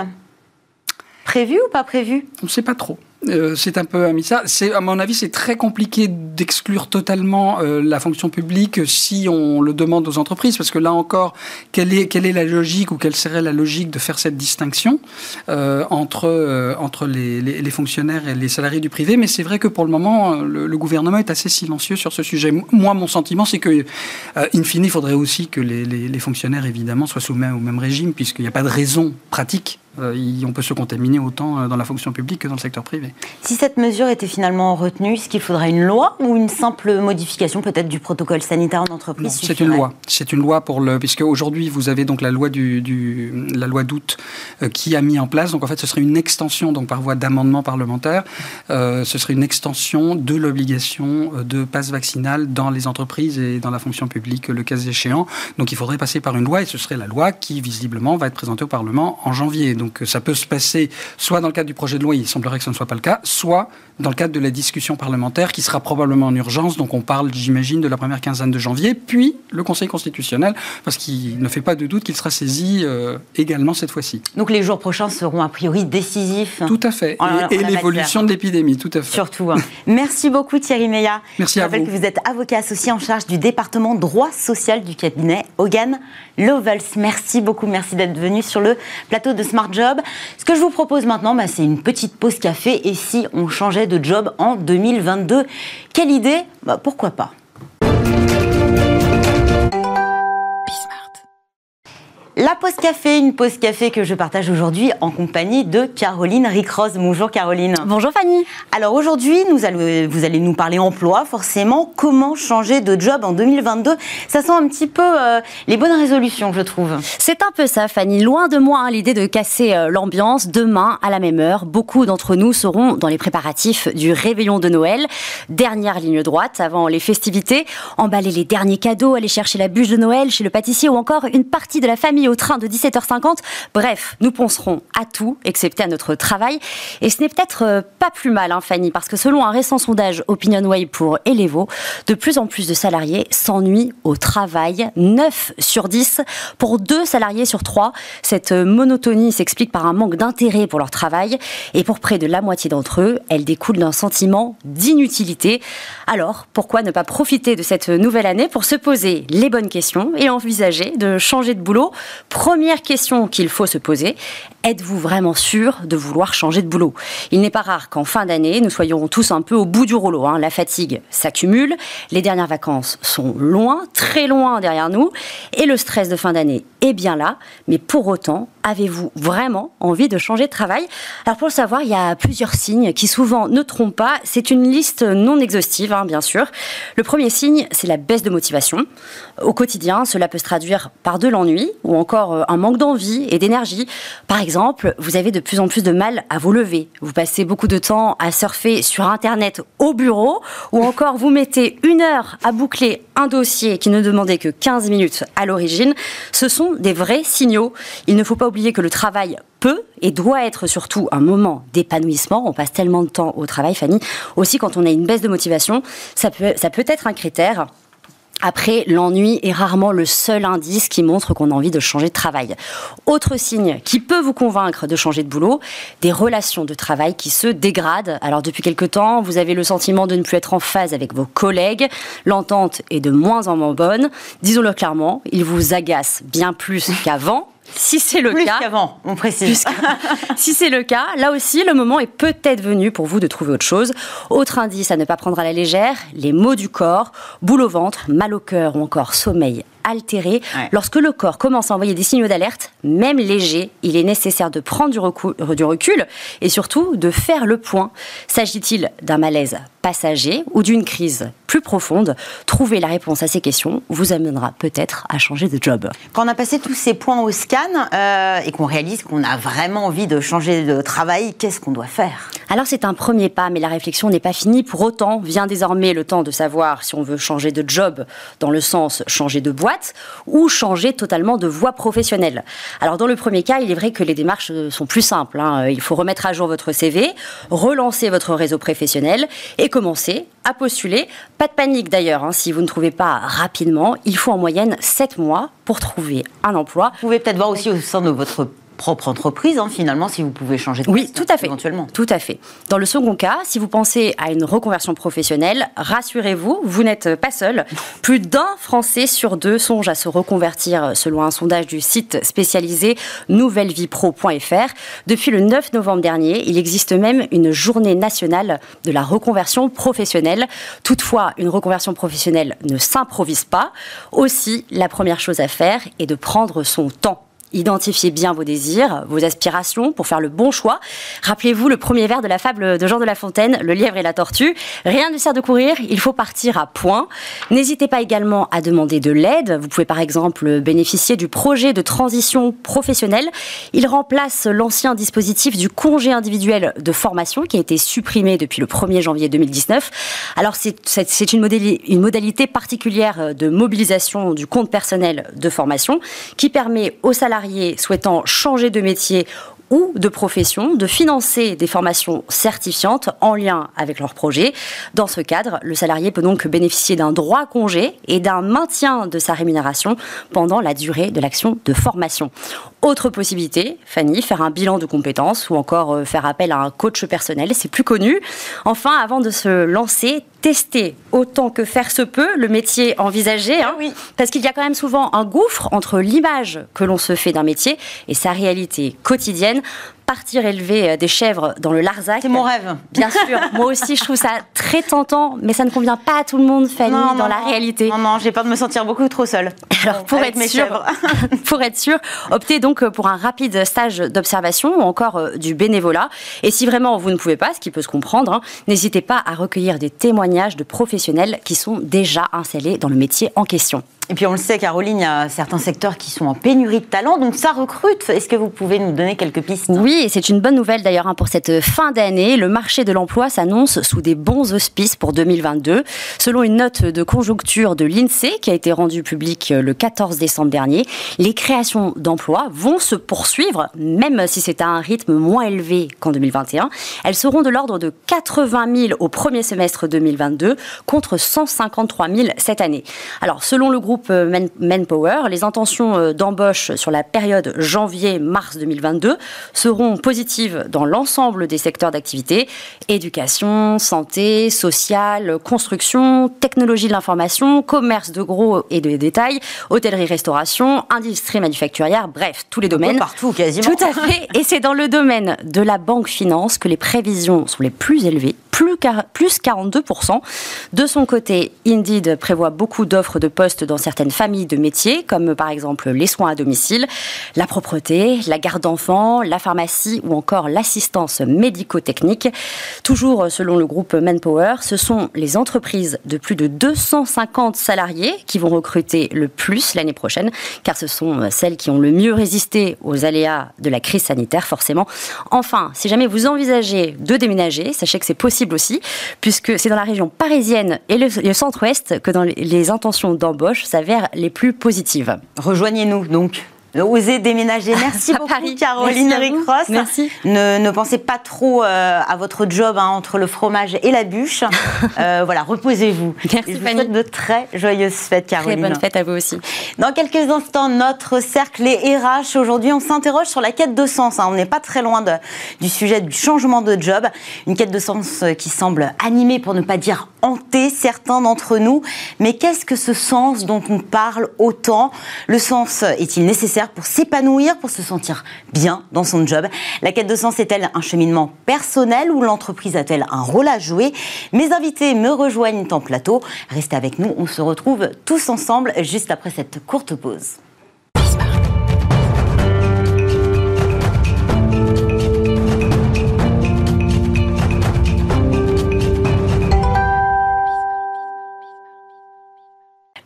Speaker 1: Prévu ou pas prévu?
Speaker 3: On ne sait pas trop. Euh, c'est un peu à ça. C'est, à mon avis, c'est très compliqué d'exclure totalement euh, la fonction publique si on le demande aux entreprises, parce que là encore, quelle est, quelle est la logique ou quelle serait la logique de faire cette distinction euh, entre, entre les, les, fonctionnaires et les salariés du privé? Mais c'est vrai que pour le moment, le, gouvernement est assez silencieux sur ce sujet. Moi, mon sentiment, c'est que, in fine, il faudrait aussi que les, les fonctionnaires, évidemment, soient soumis au même régime, puisqu'il n'y a pas de raison pratique on peut se contaminer autant dans la fonction publique que dans le secteur privé.
Speaker 1: Si cette mesure était finalement retenue, est-ce qu'il faudrait une loi ou une simple modification peut-être du protocole sanitaire en entreprise
Speaker 3: C'est une loi. C'est une loi pour le puisque aujourd'hui vous avez donc la loi du, la loi d'août euh, qui a mis en place. Donc en fait ce serait une extension donc par voie d'amendement parlementaire. Euh, ce serait une extension de l'obligation euh, de passe vaccinal dans les entreprises et dans la fonction publique le cas échéant. Donc il faudrait passer par une loi et ce serait la loi qui visiblement va être présentée au Parlement en janvier. Donc ça peut se passer soit dans le cadre du projet de loi, il semblerait que ce ne soit pas le cas, soit dans le cadre de la discussion parlementaire qui sera probablement en urgence. Donc on parle, j'imagine, de la première quinzaine de janvier, puis le Conseil constitutionnel, parce qu'il ne fait pas de doute qu'il sera saisi euh, également cette fois-ci.
Speaker 1: Donc les jours prochains seront a priori décisifs.
Speaker 3: Tout à fait. et, l'évolution de l'épidémie, tout à fait.
Speaker 1: Surtout. Hein. Merci beaucoup Thierry Meillat.
Speaker 3: Merci à vous. Je
Speaker 1: rappelle que vous êtes avocat associé en charge du département droit social du cabinet Hogan Lovells. Merci beaucoup, merci d'être venu sur le plateau de Smart Ce que je vous propose maintenant, bah, c'est une petite pause café. Et si on changeait de job en 2022 Quelle idée? Bah, Pourquoi pas? La pause café, une pause café que je partage aujourd'hui en compagnie de Caroline Ricross. Bonjour Caroline.
Speaker 4: Bonjour Fanny.
Speaker 1: Alors aujourd'hui, vous allez nous parler emploi, forcément. Comment changer de job en 2022 Ça sent un petit peu euh, les bonnes résolutions, je trouve.
Speaker 4: C'est un peu ça, Fanny. Loin de moi hein, l'idée de casser euh, l'ambiance. Demain, à la même heure, beaucoup d'entre nous seront dans les préparatifs du réveillon de Noël. Dernière ligne droite avant les festivités. Emballer les derniers cadeaux, aller chercher la bûche de Noël chez le pâtissier ou encore une partie de la famille au train de 17h50. Bref, nous penserons à tout, excepté à notre travail. Et ce n'est peut-être euh, pas plus mal, hein, Fanny, parce que selon un récent sondage OpinionWay pour Elevo, de plus en plus de salariés s'ennuient au travail. 9 sur 10 pour 2 salariés sur 3. Cette euh, monotonie s'explique par un manque d'intérêt pour leur travail. Et pour près de la moitié d'entre eux, elle découle d'un sentiment d'inutilité. Alors, pourquoi ne pas profiter de cette nouvelle année pour se poser les bonnes questions et envisager de changer de boulot? Première question qu'il faut se poser, êtes-vous vraiment sûr de vouloir changer de boulot? Il n'est pas rare qu'en fin d'année, nous soyons tous un peu au bout du rouleau. Hein. La fatigue s'accumule, les dernières vacances sont loin, très loin derrière nous, et le stress de fin d'année est bien là. Mais pour autant, avez-vous vraiment envie de changer de travail? Alors pour le savoir, il y a plusieurs signes qui souvent ne trompent pas. C'est une liste non exhaustive, hein, bien sûr. Le premier signe, c'est la baisse de motivation. Au quotidien, cela peut se traduire par de l'ennui ou encore euh, un manque d'envie et d'énergie. Par exemple, vous avez de plus en plus de mal à vous lever. Vous passez beaucoup de temps à surfer sur Internet au bureau ou encore vous mettez une heure à boucler un dossier qui ne demandait que 15 minutes à l'origine. Ce sont des vrais signaux. Il ne faut pas oublier que le travail peut et doit être surtout un moment d'épanouissement. On passe tellement de temps au travail, Fanny. Aussi, quand on a une baisse de motivation, ça peut, ça peut être un critère Après, l'ennui est rarement le seul indice qui montre qu'on a envie de changer de travail. Autre signe qui peut vous convaincre de changer de boulot, des relations de travail qui se dégradent. Alors depuis quelque temps, vous avez le sentiment de ne plus être en phase avec vos collègues, l'entente est de moins en moins bonne. Disons-le clairement, il vous agace bien plus qu'avant. Si c'est le
Speaker 1: plus
Speaker 4: cas,
Speaker 1: qu'avant, on précise.
Speaker 4: si c'est le cas, là aussi, le moment est peut-être venu pour vous de trouver autre chose. Autre indice à ne pas prendre à la légère les maux du corps, boule au ventre, mal au cœur ou encore sommeil altéré. Lorsque le corps commence à envoyer des signaux d'alerte, même légers, il est nécessaire de prendre du recul, du recul et surtout de faire le point. S'agit-il d'un malaise passager ou d'une crise plus profonde Trouver la réponse à ces questions vous amènera peut-être à changer de job.
Speaker 1: Quand on a passé tous ces points au scan euh, et qu'on réalise qu'on a vraiment envie de changer de travail, qu'est-ce qu'on doit faire?
Speaker 4: Alors c'est un premier pas, mais la réflexion n'est pas finie. Pour autant, vient désormais le temps de savoir si on veut changer de job dans le sens changer de boîte ou changer totalement de voie professionnelle. Alors dans le premier cas, il est vrai que les démarches euh, sont plus simples. Hein. Il faut remettre à jour votre CV, relancer votre réseau professionnel et commencer à postuler. Pas de panique d'ailleurs, hein. si vous ne trouvez pas rapidement, il faut en moyenne 7 mois pour trouver un emploi.
Speaker 1: Vous pouvez peut-être voir aussi au sein de votre propre entreprise, hein, finalement, si vous pouvez changer de
Speaker 4: Oui, tout à fait. Éventuellement. Tout à fait. Dans le second cas, si vous pensez à une reconversion professionnelle, rassurez-vous, vous n'êtes pas seul. Plus d'un Français sur deux songe à se reconvertir, selon un sondage du site spécialisé nouvellevipro.fr. Depuis le 9 novembre dernier, il existe même une journée nationale de la reconversion professionnelle. Toutefois, une reconversion professionnelle ne s'improvise pas. Aussi, la première chose à faire est de prendre son temps Identifiez bien vos désirs, vos aspirations pour faire le bon choix. Rappelez-vous le premier vers de la fable de Jean de La Fontaine, Le lièvre et la tortue. Rien ne sert de courir, il faut partir à point. N'hésitez pas également à demander de l'aide. Vous pouvez par exemple bénéficier du projet de transition professionnelle. Il remplace l'ancien dispositif du congé individuel de formation qui a été supprimé depuis le 1er janvier 2019. Alors c'est une, une modalité particulière de mobilisation du compte personnel de formation qui permet aux salariés souhaitant changer de métier ou de profession de financer des formations certifiantes en lien avec leur projet. Dans ce cadre, le salarié peut donc bénéficier d'un droit congé et d'un maintien de sa rémunération pendant la durée de l'action de formation. Autre possibilité, Fanny, faire un bilan de compétences ou encore euh, faire appel à un coach personnel, c'est plus connu. Enfin, avant de se lancer, tester autant que faire se peut le métier envisagé. Hein, oui. Parce qu'il y a quand même souvent un gouffre entre l'image que l'on se fait d'un métier et sa réalité quotidienne partir élever euh, des chèvres dans le Larzac.
Speaker 1: C'est mon rêve.
Speaker 4: Bien sûr. Moi aussi, je trouve ça très tentant, mais ça ne convient pas à tout le monde, Fanny, dans la réalité.
Speaker 1: Non, non, j'ai peur de me sentir beaucoup trop seule.
Speaker 4: Alors, pour être sûr, pour être sûr, optez donc pour un rapide stage d'observation ou encore euh, du bénévolat. Et si vraiment vous ne pouvez pas, ce qui peut se comprendre, hein, n'hésitez pas à recueillir des témoignages de professionnels qui sont déjà installés dans le métier en question.
Speaker 1: Et puis on le sait, Caroline, il y a certains secteurs qui sont en pénurie de talent, donc ça recrute. Est-ce que vous pouvez nous donner quelques pistes?
Speaker 4: Oui, et c'est une bonne nouvelle d'ailleurs hein, pour cette fin d'année. Le marché de l'emploi s'annonce sous des bons auspices pour 2022. Selon une note de conjoncture de l'INSEE qui a été rendue publique le 14 décembre dernier, les créations d'emplois vont se poursuivre, même si c'est à un rythme moins élevé qu'en 2021. Elles seront de l'ordre de 80 000 au premier semestre 2022 contre 153 000 cette année. Alors, selon le groupe euh, Manpower, les intentions euh, d'embauche sur la période janvier-mars 2022 seront positives dans l'ensemble des secteurs d'activité éducation, santé, social, construction, technologie de l'information, commerce de gros et de détail, hôtellerie-restauration, industrie manufacturière, bref, tous les domaines.
Speaker 1: Partout, quasiment.
Speaker 4: Tout à fait. Et c'est dans le domaine de la banque finance que les prévisions sont les plus élevées, plus, plus 42%. De son côté, Indeed prévoit beaucoup d'offres de postes dans certaines familles de métiers, comme par exemple les soins à domicile, la propreté, la garde d'enfants, la pharmacie ou encore l'assistance médico-technique. Toujours selon le groupe Manpower, ce sont les entreprises de plus de 250 salariés qui vont recruter le plus l'année prochaine, car ce sont celles qui ont le mieux résisté aux aléas de la crise sanitaire, forcément. Enfin, si jamais vous envisagez de déménager, sachez que c'est possible aussi, puisque c'est dans la région parisienne et le, centre-ouest que dans les intentions d'embauche s'avèrent les plus positives.
Speaker 1: Rejoignez-nous donc oser déménager. Merci beaucoup, Caroline Ricross.
Speaker 4: Merci.
Speaker 1: Ne, ne, pensez pas trop euh, à votre job hein, entre le fromage et la bûche. euh, voilà, reposez-vous.
Speaker 4: Merci,
Speaker 1: Je vous souhaite de très joyeuses fêtes, Caroline.
Speaker 4: Très bonne fête à vous aussi.
Speaker 1: Dans quelques instants, notre cercle est RH. Aujourd'hui, on s'interroge sur la quête de sens. Hein. On n'est pas très loin de, du sujet du changement de job. Une quête de sens euh, qui semble animée, pour ne pas dire hanter certains d'entre nous. Mais qu'est-ce que ce sens dont on parle autant? Le sens est-il nécessaire? Pour s'épanouir, pour se sentir bien dans son job La quête de sens est-elle un cheminement personnel ou l'entreprise a-t-elle un rôle à jouer? Mes invités me rejoignent en plateau. Restez avec nous, on se retrouve tous ensemble juste après cette courte pause.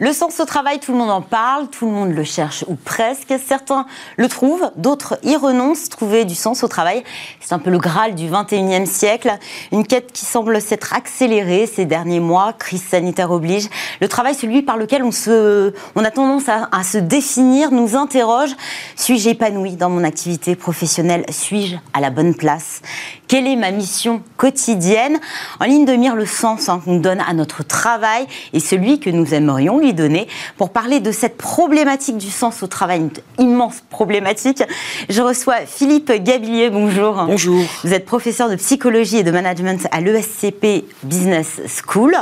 Speaker 1: Le sens au travail, tout le monde en parle, tout le monde le cherche ou presque. Certains le trouvent, d'autres y renoncent. Trouver du sens au travail, c'est un peu le Graal du 21e siècle. Une quête qui semble s'être accélérée ces derniers mois. Crise sanitaire oblige. Le travail, celui par lequel on, se, on a tendance à, se définir, nous interroge. Suis-je épanoui dans mon activité professionnelle? Suis-je à la bonne place? Quelle est ma mission quotidienne? En ligne de mire, le sens hein, qu'on donne à notre travail et celui que nous aimerions lui donner pour parler de cette problématique du sens au travail, une immense problématique. Je reçois Philippe Gabillier, bonjour.
Speaker 5: Bonjour.
Speaker 1: Vous êtes professeur de psychologie et de management à l'ESCP Business School.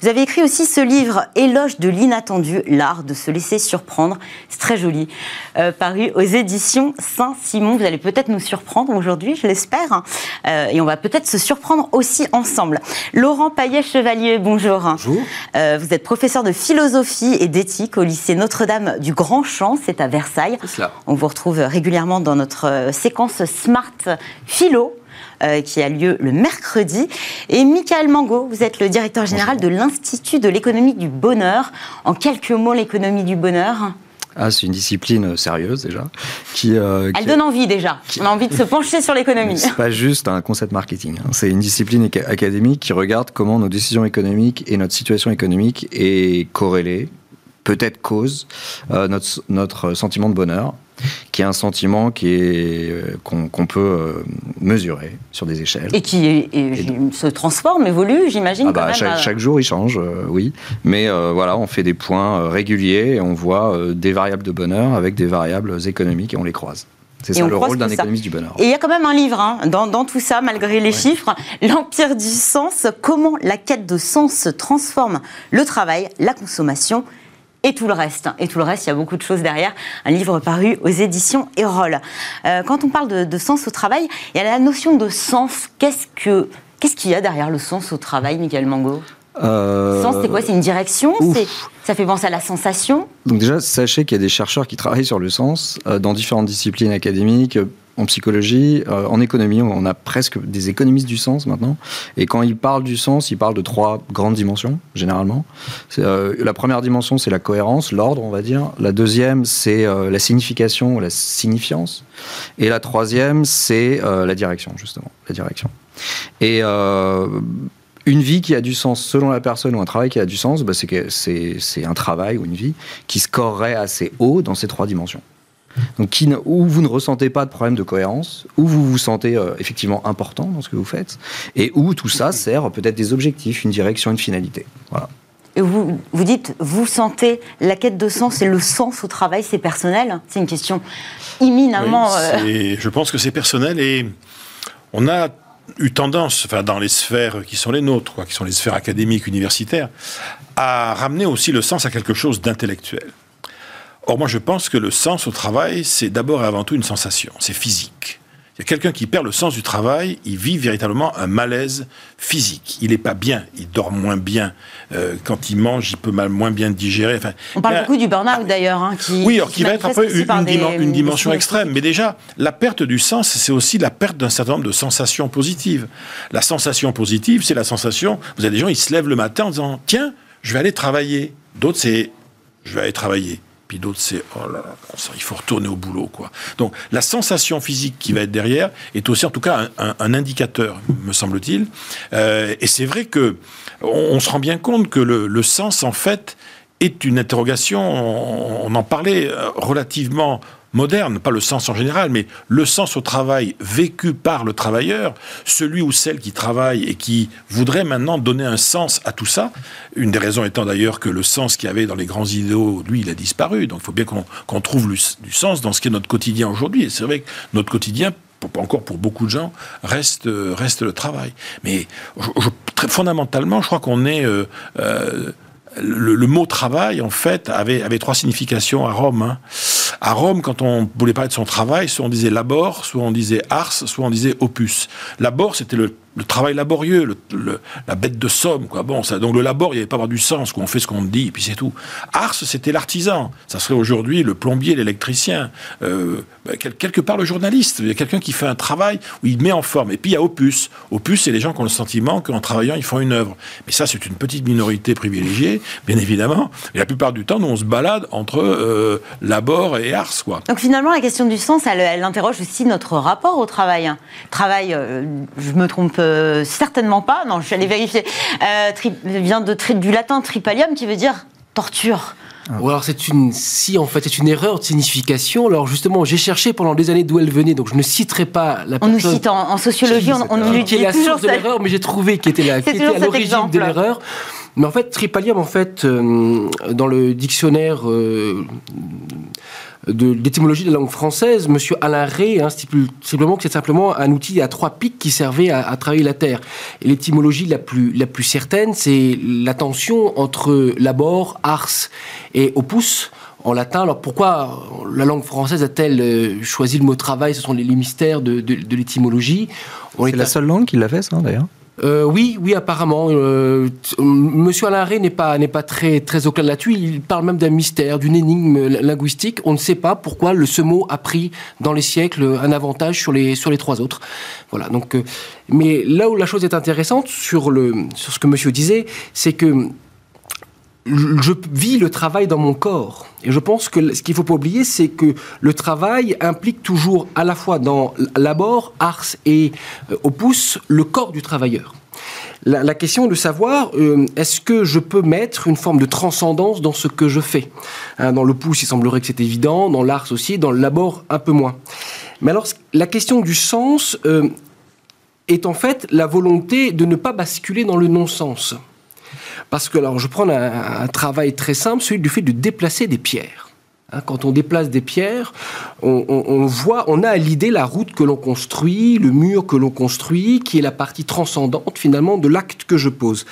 Speaker 1: Vous avez écrit aussi ce livre Éloge de l'inattendu, l'art de se laisser surprendre. C'est très joli. Euh, paru aux éditions Saint-Simon. Vous allez peut-être nous surprendre aujourd'hui, je l'espère. Euh, et on va peut-être se surprendre aussi ensemble. Laurent Paillet-Chevalier, bonjour.
Speaker 5: Bonjour.
Speaker 1: Euh, vous êtes professeur de philosophie et d'éthique au lycée Notre-Dame du Grand Champ, c'est à Versailles.
Speaker 5: Cela.
Speaker 1: On vous retrouve régulièrement dans notre euh, séquence Smart Philo. euh, qui a lieu le mercredi. Et Michael Mango, vous êtes le directeur général de l'Institut de l'économie du bonheur. En quelques mots, l'économie du bonheur
Speaker 5: Ah, c'est une discipline sérieuse déjà. Qui, euh,
Speaker 1: Elle
Speaker 5: qui-
Speaker 1: donne envie déjà. On a envie de se pencher sur l'économie.
Speaker 5: C'est pas juste un concept marketing. hein. C'est une discipline académique qui regarde comment nos décisions économiques et notre situation économique est corrélée, peut-être cause, euh, notre, notre sentiment de bonheur, qui est un sentiment qui est euh, qu'on peut euh, mesurer sur des échelles.
Speaker 1: Et qui est- et- se transforme, évolue, j'imagine.
Speaker 5: Ah bah, chaque,
Speaker 1: euh,
Speaker 5: chaque jour, il change, oui. Mais euh, voilà, on fait des points réguliers et on voit des variables de bonheur avec des variables économiques et on les croise. C'est ça le rôle d'un économiste du bonheur.
Speaker 1: Et il y a quand même un livre hein, dans, dans tout ça, malgré les chiffres, L'Empire du sens, comment la quête de sens transforme le travail, la consommation et tout le reste. Et tout le reste, il y a beaucoup de choses derrière. Un livre paru aux éditions Erol. Euh, quand on parle de, de sens au travail, il y a la notion de sens. Qu'est-ce que qu'est-ce qu'il y a derrière le sens au travail, Michael Mango?
Speaker 5: Euh,
Speaker 1: Sens, c'est quoi? C'est une direction? Ça fait penser à la sensation?
Speaker 5: Donc déjà, sachez qu'il y a des chercheurs qui travaillent sur le sens euh, dans différentes disciplines académiques, en psychologie, euh, en économie. On a presque des économistes du sens maintenant. Et quand ils parlent du sens, ils parlent de trois grandes dimensions, généralement. Euh, la première dimension, c'est la cohérence, l'ordre, on va dire. La deuxième, c'est euh, la signification, la signifiance. Et la troisième, c'est la direction, justement. La direction. Et une vie qui a du sens selon la personne ou un travail qui a du sens, bah, c'est un travail ou une vie qui scorerait assez haut dans ces trois dimensions. Donc, qui ne- où vous ne ressentez pas de problème de cohérence, où vous vous sentez euh, effectivement important dans ce que vous faites, et où tout ça sert peut-être des objectifs, une direction, une finalité. Voilà.
Speaker 1: Et vous, vous dites, vous sentez la quête de sens et le sens au travail, c'est personnel C'est une question éminemment...
Speaker 6: Oui,
Speaker 1: euh,
Speaker 6: Je pense que c'est personnel et on a eu tendance, enfin, dans les sphères qui sont les nôtres, quoi, qui sont les sphères académiques, universitaires, à ramener aussi le sens à quelque chose d'intellectuel. Or, moi, je pense que le sens au travail, c'est d'abord et avant tout une sensation, c'est physique. Il y a quelqu'un qui perd le sens du travail, il vit véritablement un malaise physique. Il n'est pas bien, il dort moins bien. Euh, quand il mange, il peut mal, moins bien digérer. Enfin,
Speaker 1: On parle beaucoup du burn-out d'ailleurs, hein, qui,
Speaker 6: oui, alors qui va être un peu une, une
Speaker 1: des-
Speaker 6: une dimension extrême. Mais déjà, la perte du sens, c'est aussi la perte d'un certain nombre de sensations positives. La sensation positive, c'est la sensation. Vous avez des gens, ils se lèvent le matin en disant Tiens, je vais aller travailler. D'autres, c'est Je vais aller travailler. D'autres, c'est Oh il faut retourner au boulot. quoi. Donc, la sensation physique qui va être derrière est aussi, en tout cas, un, indicateur, me semble-t-il. Euh, et c'est vrai que on, se rend bien compte que le, sens, en fait, est une interrogation, on, on en parlait euh, relativement moderne, pas le sens en général, mais le sens au travail vécu par le travailleur, celui ou celle qui travaille et qui voudrait maintenant donner un sens à tout ça. Une des raisons étant d'ailleurs que le sens qu'il y avait dans les grands idéaux, lui, il a disparu. Donc il faut bien qu'on trouve du sens dans ce qui est notre quotidien aujourd'hui. Et c'est vrai que notre quotidien encore pour beaucoup de gens, reste, reste le travail. Mais très fondamentalement, je crois qu'on est... Euh, euh, le, mot travail, en fait, avait, trois significations à Rome. Hein. À Rome, quand on voulait parler de son travail, soit on disait labor, soit on disait ars, soit on disait opus. Labor, c'était le le travail laborieux, la bête de somme, quoi. Bon, donc le labor, il n'y avait pas avoir du sens, quoi. On fait ce qu'on dit, et puis c'est tout. Ars, c'était l'artisan. Ça serait aujourd'hui le plombier, l'électricien. Euh, bah, quelque part, le journaliste. Il y a quelqu'un qui fait un travail où il met en forme. Et puis, il y a opus. Opus, c'est les gens qui ont le sentiment qu'en travaillant, ils font une œuvre. Mais ça, c'est une petite minorité privilégiée, bien évidemment. Et la plupart du temps, nous, on se balade entre euh, labor et ars, quoi.
Speaker 1: Donc finalement, la question du sens, elle, interroge aussi notre rapport au travail. Travail, euh, je me trompe euh, certainement pas. Non, je suis allée vérifier. Euh, vient de, du latin tripalium qui veut dire torture.
Speaker 7: Ou alors c'est une, si en fait c'est une erreur de signification. Alors justement, j'ai cherché pendant des années d'où elle venait, donc je ne citerai pas la
Speaker 1: personne. On nous cite en, sociologie, on, on, nous
Speaker 7: dit la source de l'erreur, mais j'ai trouvé qui était, la, qui était à l'origine de l'erreur. Mais en fait, tripalium, en fait, euh, dans le dictionnaire euh, de l'étymologie de la langue française, Monsieur Alain Rey hein, stipule simplement que c'est simplement un outil à trois pics qui servait à, travailler la terre. Et l'étymologie la plus, la plus certaine, c'est la tension entre labor, ars et opus en latin. Alors pourquoi la langue française a-t-elle euh, choisi le mot travail? Ce sont les, mystères de, de l'étymologie.
Speaker 5: C'est la seule langue qui l'a fait, ça, d'ailleurs
Speaker 7: euh, oui, oui, apparemment. Euh, Monsieur Alain n'est pas n'est pas très très au clair là-dessus. Il parle même d'un mystère, d'une énigme linguistique. On ne sait pas pourquoi le ce mot a pris dans les siècles un avantage sur les sur les trois autres. Voilà. Donc, euh, mais là où la chose est intéressante sur le sur ce que Monsieur disait, c'est que je vis le travail dans mon corps. Et je pense que ce qu'il ne faut pas oublier, c'est que le travail implique toujours à la fois dans l'abord, ars et euh, opus, le corps du travailleur. La, question de savoir, euh, est-ce que je peux mettre une forme de transcendance dans ce que je fais? Hein, Dans le pouce, il semblerait que c'est évident, dans l'ars aussi, dans le labor, un peu moins. Mais alors, la question du sens euh, est en fait la volonté de ne pas basculer dans le non-sens. Parce que, alors, je prends un, travail très simple, celui du fait de déplacer des pierres. Hein, quand on déplace des pierres, on, voit, on a à l'idée la route que l'on construit, le mur que l'on construit, qui est la partie transcendante finalement de l'acte que je pose.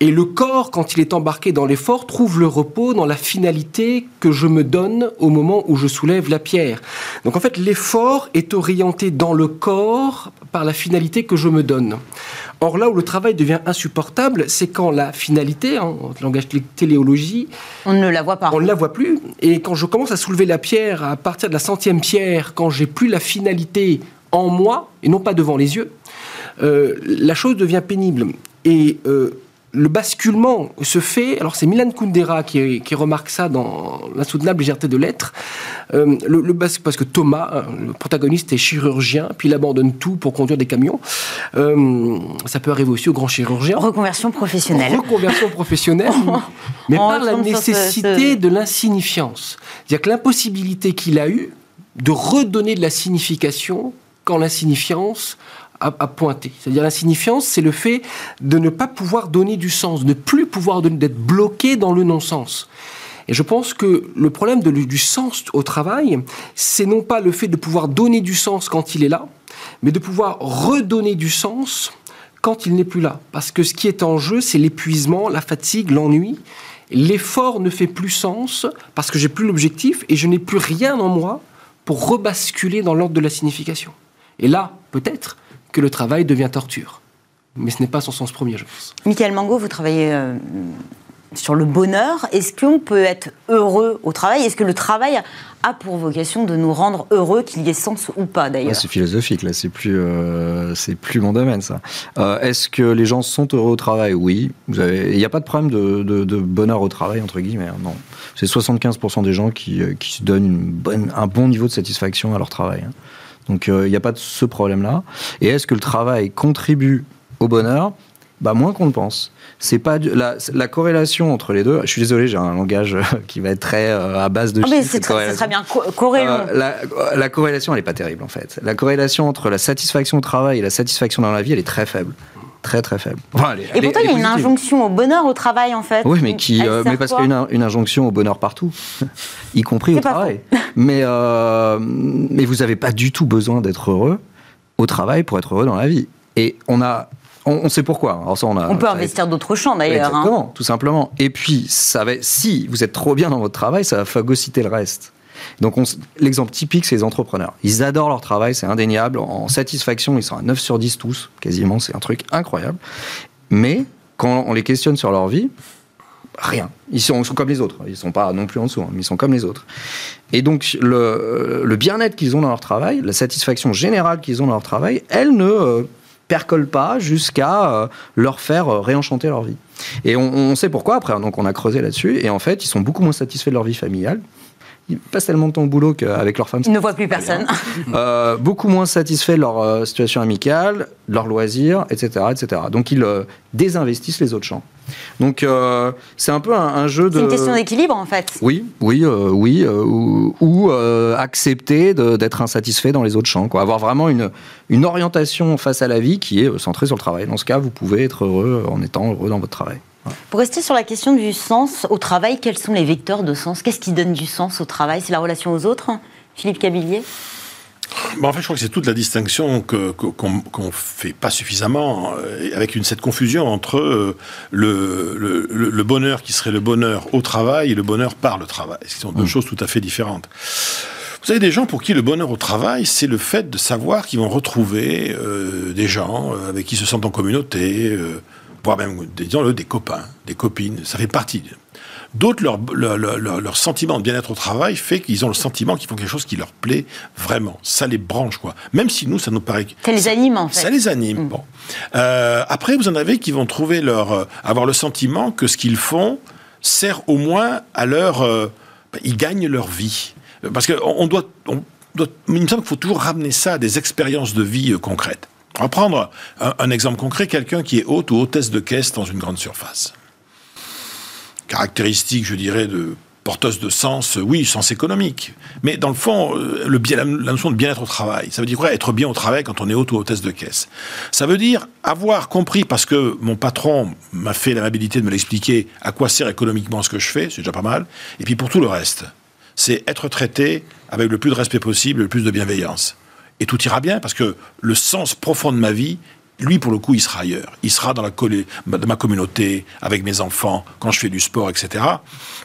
Speaker 7: Et le corps, quand il est embarqué dans l'effort, trouve le repos dans la finalité que je me donne au moment où je soulève la pierre. Donc en fait, l'effort est orienté dans le corps par la finalité que je me donne. Or là où le travail devient insupportable, c'est quand la finalité, hein, en langage téléologie,
Speaker 1: on ne la voit pas.
Speaker 7: On ne la voit plus. Et quand je commence à soulever la pierre à partir de la centième pierre, quand j'ai plus la finalité en moi et non pas devant les yeux, euh, la chose devient pénible. Et euh, le basculement se fait. Alors, c'est Milan Kundera qui, remarque ça dans L'insoutenable légèreté de l'être. Euh, le, parce que Thomas, euh, le protagoniste, est chirurgien, puis il abandonne tout pour conduire des camions. Euh, ça peut arriver aussi aux grands chirurgiens.
Speaker 1: Reconversion professionnelle.
Speaker 7: Reconversion professionnelle, mais par la nécessité de l'insignifiance. C'est-à-dire que l'impossibilité qu'il a eue de redonner de la signification quand l'insignifiance à, pointer. C'est-à-dire l'insignifiance, c'est le fait de ne pas pouvoir donner du sens, de ne plus pouvoir donner, d'être bloqué dans le non-sens. Et je pense que le problème du sens au travail, c'est non pas le fait de pouvoir donner du sens quand il est là, mais de pouvoir redonner du sens quand il n'est plus là. Parce que ce qui est en jeu, c'est l'épuisement, la fatigue, l'ennui. L'effort ne fait plus sens parce que j'ai plus l'objectif et je n'ai plus rien en moi pour rebasculer dans l'ordre de la signification. Et là, peut-être, que le travail devient torture. Mais ce n'est pas son sens premier, je pense.
Speaker 1: Michael Mango, vous travaillez euh, sur le bonheur. Est-ce qu'on peut être heureux au travail? Est-ce que le travail a pour vocation de nous rendre heureux, qu'il y ait sens ou pas d'ailleurs?
Speaker 5: C'est philosophique, là, c'est plus, euh, c'est plus mon domaine, ça. Euh, est-ce que les gens sont heureux au travail? Oui. Il n'y a pas de problème de, bonheur au travail, entre guillemets. Hein, non. C'est 75% des gens qui, qui se donnent une bonne, un bon niveau de satisfaction à leur travail. Hein. Donc il euh, n'y a pas de ce problème-là. Et est-ce que le travail contribue au bonheur? Bah, moins qu'on le pense. C'est pas la, la, corrélation entre les deux. Je suis désolé, j'ai un langage qui va être très euh, à base de.
Speaker 1: Ah, mais c'est très, très, bien corrélation.
Speaker 5: la, la, corrélation, elle est pas terrible en fait. La corrélation entre la satisfaction au travail et la satisfaction dans la vie, elle est très faible très très faible.
Speaker 1: et pourtant, il y a une injonction au bonheur au travail en fait.
Speaker 5: Oui, mais qui, euh, mais parce qu'il y a une, injonction au bonheur partout, y compris au travail. Mais euh, mais vous n'avez pas du tout besoin d'être heureux au travail pour être heureux dans la vie. Et on a on, sait pourquoi.
Speaker 1: Alors ça, on, a, on, peut investir d'autres champs d'ailleurs.
Speaker 5: Hein. Exactement, tout simplement. Et puis, ça va, si vous êtes trop bien dans votre travail, ça va phagocyter le reste. Donc l'exemple typique, c'est les entrepreneurs. Ils adorent leur travail, c'est indéniable. En satisfaction, ils sont à 9 sur 10 tous, quasiment, c'est un truc incroyable. Mais quand on les questionne sur leur vie, rien. Ils sont, comme les autres. Ils ne sont pas non plus en dessous, hein, mais ils sont comme les autres. Et donc, le, bien-être qu'ils ont dans leur travail, la satisfaction générale qu'ils ont dans leur travail, elle ne euh, percole pas jusqu'à euh, leur faire euh, réenchanter leur vie. Et on, on, sait pourquoi après. Donc, on a creusé là-dessus. Et en fait, ils sont beaucoup moins satisfaits de leur vie familiale ils passent tellement de temps au boulot qu'avec leur femme.
Speaker 1: Ils ne voient plus personne.
Speaker 5: Euh, beaucoup moins satisfaits de leur euh, situation amicale, de leurs loisirs, etc., etc. Donc ils euh, désinvestissent les autres champs. Donc c'est un peu un, jeu de.
Speaker 1: C'est une question d'équilibre en fait.
Speaker 5: Oui, oui, oui, ou, accepter d'être insatisfait dans les autres champs, quoi. Avoir vraiment une, une orientation face à la vie qui est centrée sur le travail. Dans ce cas, vous pouvez être heureux en étant heureux dans votre travail.
Speaker 1: Pour rester sur la question du sens au travail, quels sont les vecteurs de sens? Qu'est-ce qui donne du sens au travail? C'est la relation aux autres Philippe Cabillier?
Speaker 6: En fait, je crois que c'est toute la distinction qu'on ne fait pas suffisamment, euh, avec une, cette confusion entre euh, le, le, bonheur qui serait le bonheur au travail et le bonheur par le travail. Ce sont deux mm. choses tout à fait différentes. Vous avez des gens pour qui le bonheur au travail, c'est le fait de savoir qu'ils vont retrouver euh, des gens avec qui ils se sentent en communauté, voire même, disons-le, des copains, des copines, ça fait partie. D'autres, leur, leur, sentiment de bien-être au travail fait qu'ils ont le sentiment qu'ils font quelque chose qui leur plaît vraiment. Ça les branche, quoi. Même si nous, ça nous paraît...
Speaker 1: Ça les anime, en fait.
Speaker 6: Ça les anime, mm. bon. Euh, après, vous en avez qui vont trouver leur... Euh, avoir le sentiment que ce qu'ils font sert au moins à leur... Euh, bah, ils gagnent leur vie. Parce qu'on on doit, on doit... Il me semble qu'il faut toujours ramener ça à des expériences de vie concrètes. On va prendre un, exemple concret, quelqu'un qui est hôte ou hôtesse de caisse dans une grande surface. Caractéristique, je dirais, de porteuse de sens, oui, sens économique. Mais dans le fond, euh, la, notion de bien-être au travail, ça veut dire quoi Être bien au travail quand on est hôte ou hôtesse de caisse? Ça veut dire avoir compris, parce que mon patron m'a fait l'amabilité de me l'expliquer, à quoi sert économiquement ce que je fais, c'est déjà pas mal. Et puis pour tout le reste, c'est être traité avec le plus de respect possible, le plus de bienveillance et tout ira bien parce que le sens profond de ma vie, lui, pour le coup, il sera ailleurs. Il sera dans, la de ma communauté, avec mes enfants, quand je fais du sport, etc.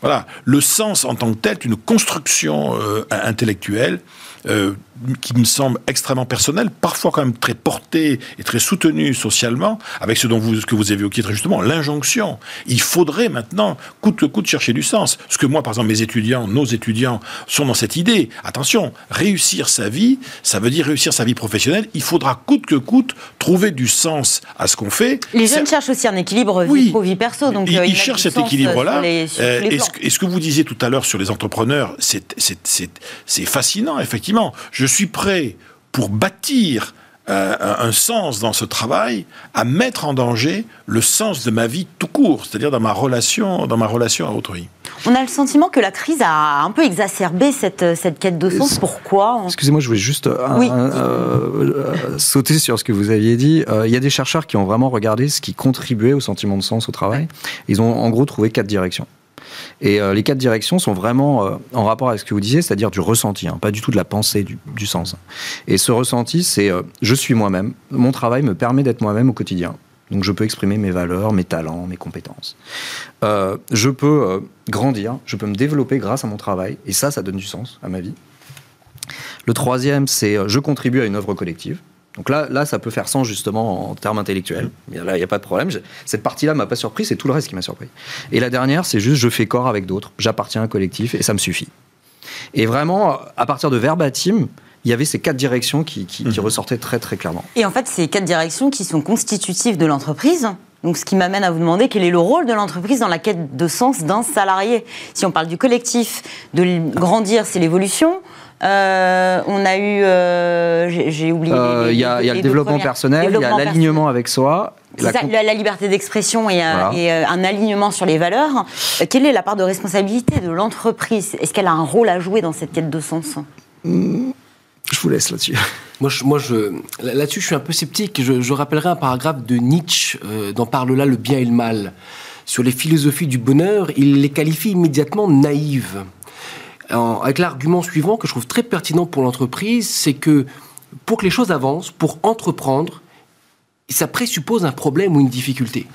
Speaker 6: Voilà. Le sens en tant que tel, une construction euh, intellectuelle euh, qui me semble extrêmement personnel, parfois quand même très porté et très soutenu socialement, avec ce, dont vous, que vous évoquiez très justement, l'injonction. Il faudrait maintenant, coûte que coûte, chercher du sens. Ce que moi, par exemple, mes étudiants, nos étudiants, sont dans cette idée. Attention, réussir sa vie, ça veut dire réussir sa vie professionnelle. Il faudra coûte que coûte trouver du sens à ce qu'on fait.
Speaker 1: Les jeunes cherchent aussi un équilibre vie pro, vie perso. Donc
Speaker 6: ils, euh, cherchent cet équilibre-là. et, ce que vous disiez tout à l'heure sur les entrepreneurs, c'est fascinant, effectivement. Je suis prêt pour bâtir euh, un sens dans ce travail, à mettre en danger le sens de ma vie tout court, c'est-à-dire dans ma relation, dans ma relation à autrui.
Speaker 1: On a le sentiment que la crise a un peu exacerbé cette, cette quête de sens. Pourquoi?
Speaker 5: Excusez-moi, je voulais juste euh, euh, sauter sur ce que vous aviez dit. Il y a des chercheurs qui ont vraiment regardé ce qui contribuait au sentiment de sens au travail. Ils ont en gros trouvé quatre directions. Et euh, les quatre directions sont vraiment euh, en rapport avec ce que vous disiez, c'est-à-dire du ressenti, hein, pas du tout de la pensée, du, sens. Et ce ressenti, c'est euh, je suis moi-même. Mon travail me permet d'être moi-même au quotidien. Donc je peux exprimer mes valeurs, mes talents, mes compétences. je peux grandir, je peux me développer grâce à mon travail, et ça, ça donne du sens à ma vie. Le troisième, c'est je contribue à une œuvre collective. Donc là, là, ça peut faire sens justement en termes intellectuels. Là, il n'y a pas de problème. Cette partie-là m'a pas surpris, c'est tout le reste qui m'a surpris. Et la dernière, c'est juste je fais corps avec d'autres, j'appartiens à un collectif et ça me suffit. Et vraiment, à partir de verbatim, il y avait ces quatre directions qui, mhm. ressortaient très très clairement.
Speaker 1: Et en fait, ces quatre directions qui sont constitutives de l'entreprise. Donc, ce qui m'amène à vous demander quel est le rôle de l'entreprise dans la quête de sens d'un salarié. Si on parle du collectif, de grandir, c'est l'évolution. Euh, on a eu, euh, j'ai oublié.
Speaker 5: Euh, il y a, le développement personnel, il y a l'alignement avec soi
Speaker 1: la, liberté d'expression et, euh, un alignement sur les valeurs. Quelle est la part de responsabilité de l'entreprise? Est-ce qu'elle a un rôle à jouer dans cette quête de sens?
Speaker 5: Hmm, Je vous laisse là-dessus.
Speaker 7: Moi, moi là-dessus, je suis un peu sceptique. Je, rappellerai un paragraphe de Nietzsche euh, dans Parle là le bien et le mal. Sur les philosophies du bonheur, il les qualifie immédiatement naïves. avec l'argument suivant que je trouve très pertinent pour l'entreprise, c'est que pour que les choses avancent, pour entreprendre, ça présuppose un problème ou une difficulté.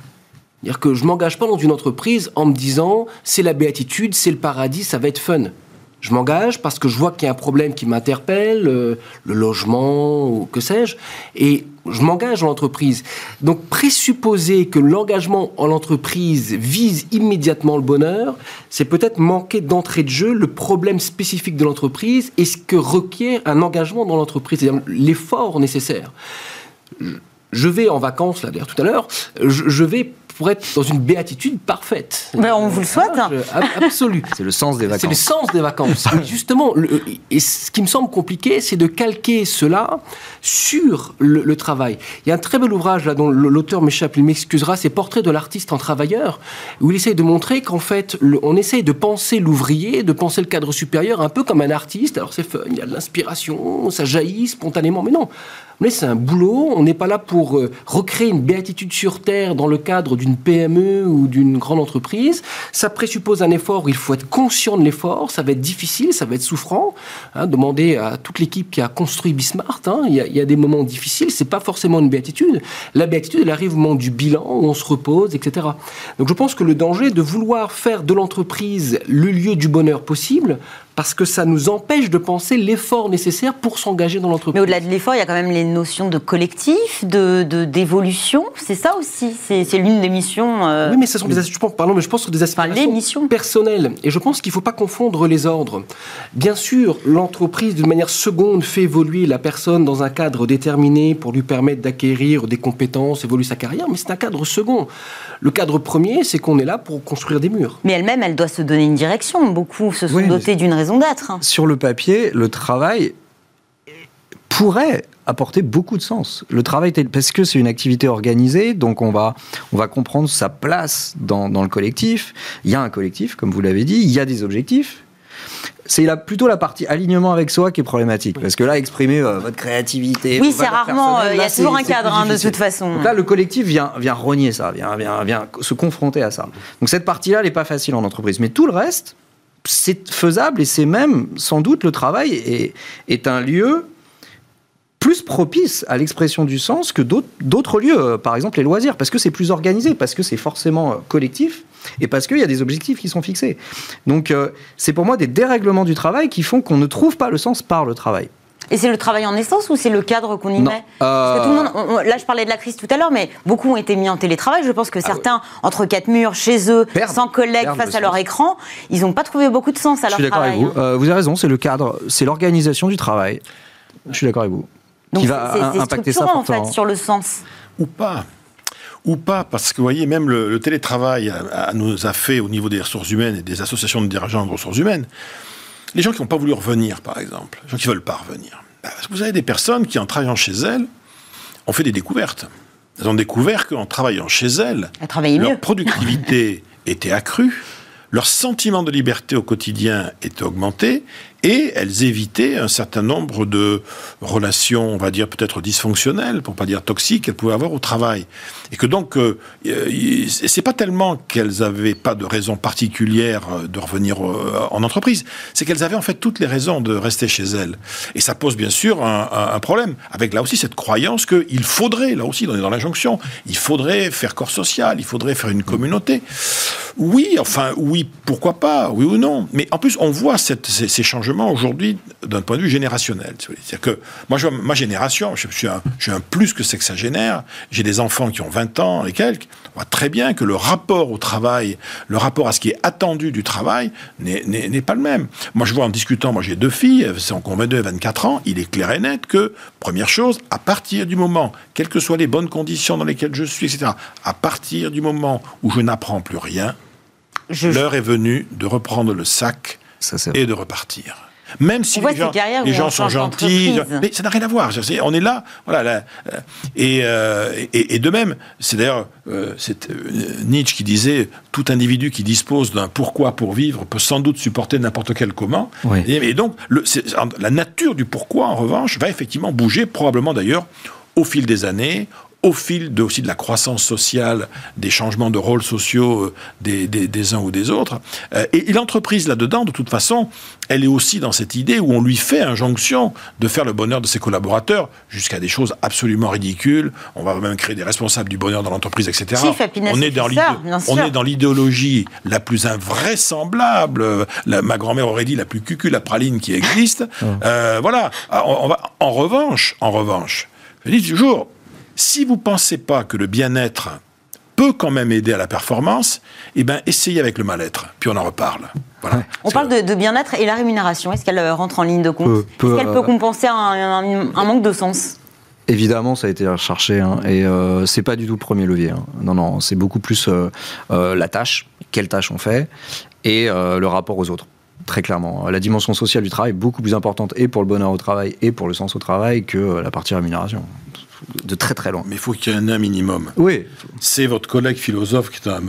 Speaker 7: C'est-à-dire que je m'engage pas dans une entreprise en me disant c'est la béatitude, c'est le paradis, ça va être fun. Je m'engage parce que je vois qu'il y a un problème qui m'interpelle, euh, le logement ou que sais-je, et je m'engage dans l'entreprise. Donc présupposer que l'engagement en l'entreprise vise immédiatement le bonheur, c'est peut-être manquer d'entrée de jeu le problème spécifique de l'entreprise et ce que requiert un engagement dans l'entreprise, c'est-à-dire l'effort nécessaire. Je vais en vacances, là d'ailleurs tout à l'heure, je vais pour être dans une béatitude parfaite.
Speaker 1: Mais on vous le souhaite.
Speaker 7: Absolu.
Speaker 5: C'est le sens des vacances.
Speaker 7: C'est le sens des vacances. justement, et ce qui me semble compliqué, c'est de calquer cela sur le, travail. Il y a un très bel ouvrage là dont l'auteur m'échappe, il m'excusera, c'est Portrait de l'artiste en travailleur, où il essaye de montrer qu'en fait, on essaye de penser l'ouvrier, de penser le cadre supérieur un peu comme un artiste. Alors c'est fun, il y a de l'inspiration, ça jaillit spontanément, mais non. Mais c'est un boulot, on n'est pas là pour euh, recréer une béatitude sur Terre dans le cadre d'une PME ou d'une grande entreprise. Ça présuppose un effort, il faut être conscient de l'effort, ça va être difficile, ça va être souffrant. Hein, demandez à toute l'équipe qui a construit Bismart, hein, il, y a, des moments difficiles, c'est pas forcément une béatitude. La béatitude, elle arrive au moment du bilan, où on se repose, etc. Donc je pense que le danger de vouloir faire de l'entreprise le lieu du bonheur possible, parce que ça nous empêche de penser l'effort nécessaire pour s'engager dans l'entreprise.
Speaker 1: Mais au-delà de l'effort, il y a quand même les notions de collectif, de d'évolution. C'est ça aussi. C'est l'une des missions.
Speaker 7: Euh, oui, mais ce sont des je pense, pardon, mais je pense que des aspirations personnelles. Et je pense qu'il ne faut pas confondre les ordres. Bien sûr, l'entreprise, d'une manière seconde, fait évoluer la personne dans un cadre déterminé pour lui permettre d'acquérir des compétences, évoluer sa carrière, mais c'est un cadre second. Le cadre premier, c'est qu'on est là pour construire des murs.
Speaker 1: Mais elle-même, elle doit se donner une direction. Beaucoup se sont dotés d'une raison d'être.
Speaker 5: Sur le papier, le travail pourrait apporter beaucoup de sens. Le travail, parce que c'est une activité organisée, donc on va, on va comprendre sa place dans, dans le collectif. Il y a un collectif, comme vous l'avez dit, il y a des objectifs, c'est plutôt la partie alignement avec soi qui est problématique. Parce que là, exprimer euh, votre créativité.
Speaker 1: Oui, c'est rarement. Euh, il y a toujours un cadre, hein, de toute façon.
Speaker 5: Donc là, le collectif vient, vient rogner ça, vient, vient, vient se confronter à ça. Donc cette partie-là, elle n'est pas facile en entreprise. Mais tout le reste, c'est faisable et c'est même, sans doute, le travail est, un lieu plus propice à l'expression du sens que d'autres lieux, euh, par exemple les loisirs, parce que c'est plus organisé, parce que c'est forcément collectif et parce qu'il y a des objectifs qui sont fixés. Donc euh, c'est pour moi des dérèglements du travail qui font qu'on ne trouve pas le sens par le travail.
Speaker 1: Et c'est le travail en essence ou c'est le cadre qu'on y met Parce que tout le monde, là, je parlais de la crise tout à l'heure, mais beaucoup ont été mis en télétravail. Je pense que ah certains, entre quatre murs, chez eux, sans collègues, face à leur écran, ils n'ont pas trouvé beaucoup de sens à leur travail.
Speaker 5: Avec vous. Euh, vous avez raison, c'est le cadre, c'est l'organisation du travail. Je suis d'accord avec vous.
Speaker 1: Donc qui va impacter ça en fait sur le sens.
Speaker 6: Ou pas ou pas, parce que vous voyez, même le, télétravail nous a fait, au niveau des ressources humaines et des associations de dirigeants de ressources humaines, les gens qui n'ont pas voulu revenir, par exemple, les gens qui ne veulent pas revenir. Bah, vous avez des personnes qui, en travaillant chez elles, ont fait des découvertes. Elles ont découvert qu'en travaillant chez elles, leur productivité était accrue, leur sentiment de liberté au quotidien était augmenté, et elles évitaient un certain nombre de relations, on va dire peut-être dysfonctionnelles, pour pas dire toxiques, qu'elles pouvaient avoir au travail. Et que donc, euh, c'est pas tellement qu'elles avaient pas de raison particulière euh, de revenir euh, en entreprise, c'est qu'elles avaient en fait toutes les raisons de rester chez elles. Et ça pose bien sûr un, problème, avec là aussi cette croyance qu'il faudrait, là aussi, on est dans l'injonction, il faudrait faire corps social, il faudrait faire une communauté. Oui, enfin, oui, pourquoi pas, oui ou non. Mais en plus, on voit ces changements aujourd'hui d'un point de vue générationnel. C'est-à-dire que moi, je ma génération, je suis, un, je un plus que sexagénaire, j'ai des enfants qui ont 20 ans et quelques, on voit très bien que le rapport au travail, le rapport à ce qui est attendu du travail n'est pas le même. Moi, je vois en discutant, moi j'ai deux filles, elles sont 22 et 24 ans, il est clair et net que, première chose, à partir du moment, quelles que soient les bonnes conditions dans lesquelles je suis, etc., à partir du moment où je n'apprends plus rien, l'heure est venue de reprendre le sac et de repartir. Même si les gens, les gens sont gentils, mais ça n'a rien à voir. On est là, voilà. Euh, et, et, de même, c'est d'ailleurs c'est Nietzsche qui disait tout individu qui dispose d'un pourquoi pour vivre peut sans doute supporter n'importe quel comment. Et, donc le, la nature du pourquoi, en revanche, va effectivement bouger, probablement d'ailleurs au fil des années, au fil de, aussi de la croissance sociale, des changements de rôles sociaux euh, des, des, uns ou des autres. Euh, et, l'entreprise, là-dedans, de toute façon, elle est aussi dans cette idée où on lui fait injonction de faire le bonheur de ses collaborateurs, jusqu'à des choses absolument ridicules. On va même créer des responsables du bonheur dans l'entreprise, etc. on, est dans on est dans l'idéologie la plus invraisemblable, ma grand-mère aurait dit la plus cucul la praline qui existe. Euh, voilà. Ah, on, va, en revanche, en revanche, je dis toujours, si vous ne pensez pas que le bien-être peut quand même aider à la performance, eh ben, essayez avec le mal-être, puis on en reparle.
Speaker 1: On parle de, bien-être et la rémunération. Est-ce qu'elle euh, rentre en ligne de compte? Est-ce qu'elle peut euh, compenser un, manque de sens?
Speaker 5: Évidemment, ça a été recherché hein, et euh, c'est pas du tout le premier levier. Hein. Non, non, c'est beaucoup plus la tâche, quelle tâche on fait et le rapport aux autres. Très clairement, la dimension sociale du travail est beaucoup plus importante et pour le bonheur au travail et pour le sens au travail que la partie rémunération de très très loin.
Speaker 6: Mais il faut qu'il y ait un, minimum.
Speaker 5: Oui.
Speaker 6: C'est votre collègue philosophe, qui est un,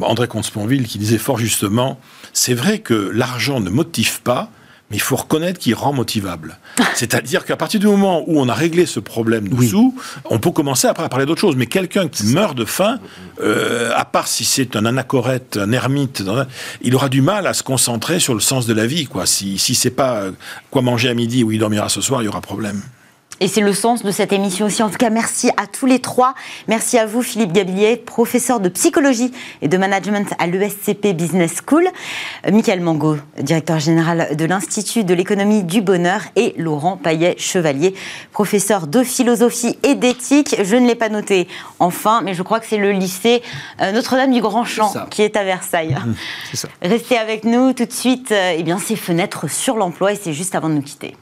Speaker 6: André Comte-Sponville, qui disait fort justement, c'est vrai que l'argent ne motive pas, mais il faut reconnaître qu'il rend motivable. C'est-à-dire qu'à partir du moment où on a réglé ce problème de sous, on peut commencer après à parler d'autre chose. Mais quelqu'un qui meurt de faim, euh, à part si c'est un anachorète, un ermite, il aura du mal à se concentrer sur le sens de la vie. Quoi. Si, si c'est pas euh, quoi manger à midi ou il dormira ce soir, il y aura problème.
Speaker 1: Et c'est le sens de cette émission aussi. En tout cas, merci à tous les trois. Merci à vous, Philippe Gabillier, professeur de psychologie et de management à l'ESCP Business School. Euh, Michael Mango, directeur général de l'Institut de l'économie du bonheur. Et Laurent Paillet-Chevalier, professeur de philosophie et d'éthique. Je ne l'ai pas noté enfin, mais je crois que c'est le lycée euh, Notre-Dame du Grand Champ qui est à Versailles. Ça. Restez avec nous tout de suite. Euh, eh bien, ces fenêtres sur l'emploi et c'est juste avant de nous quitter.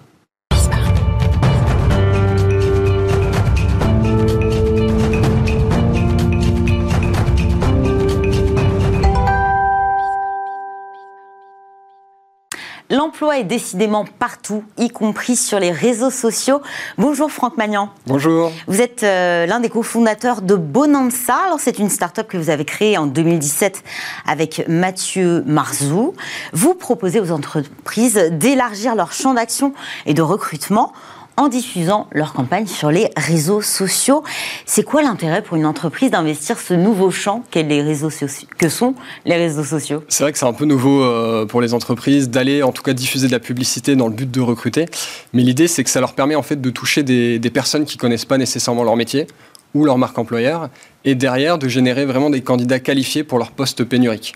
Speaker 1: L'emploi est décidément partout, y compris sur les réseaux sociaux. Bonjour Franck Magnan.
Speaker 8: Bonjour.
Speaker 1: Vous êtes euh, l'un des cofondateurs de Bonanza. Alors c'est une start-up que vous avez créée en 2017 avec Mathieu Marzou. Vous proposez aux entreprises d'élargir leur champ d'action et de recrutement en diffusant leur campagne sur les réseaux sociaux. C'est quoi l'intérêt pour une entreprise d'investir ce nouveau champ que sont les réseaux sociaux?
Speaker 8: C'est vrai que c'est un peu nouveau euh, pour les entreprises d'aller en tout cas diffuser de la publicité dans le but de recruter. Mais l'idée c'est que ça leur permet en fait de toucher des, personnes qui connaissent pas nécessairement leur métier ou leur marque employeur et derrière de générer vraiment des candidats qualifiés pour leur poste pénurique.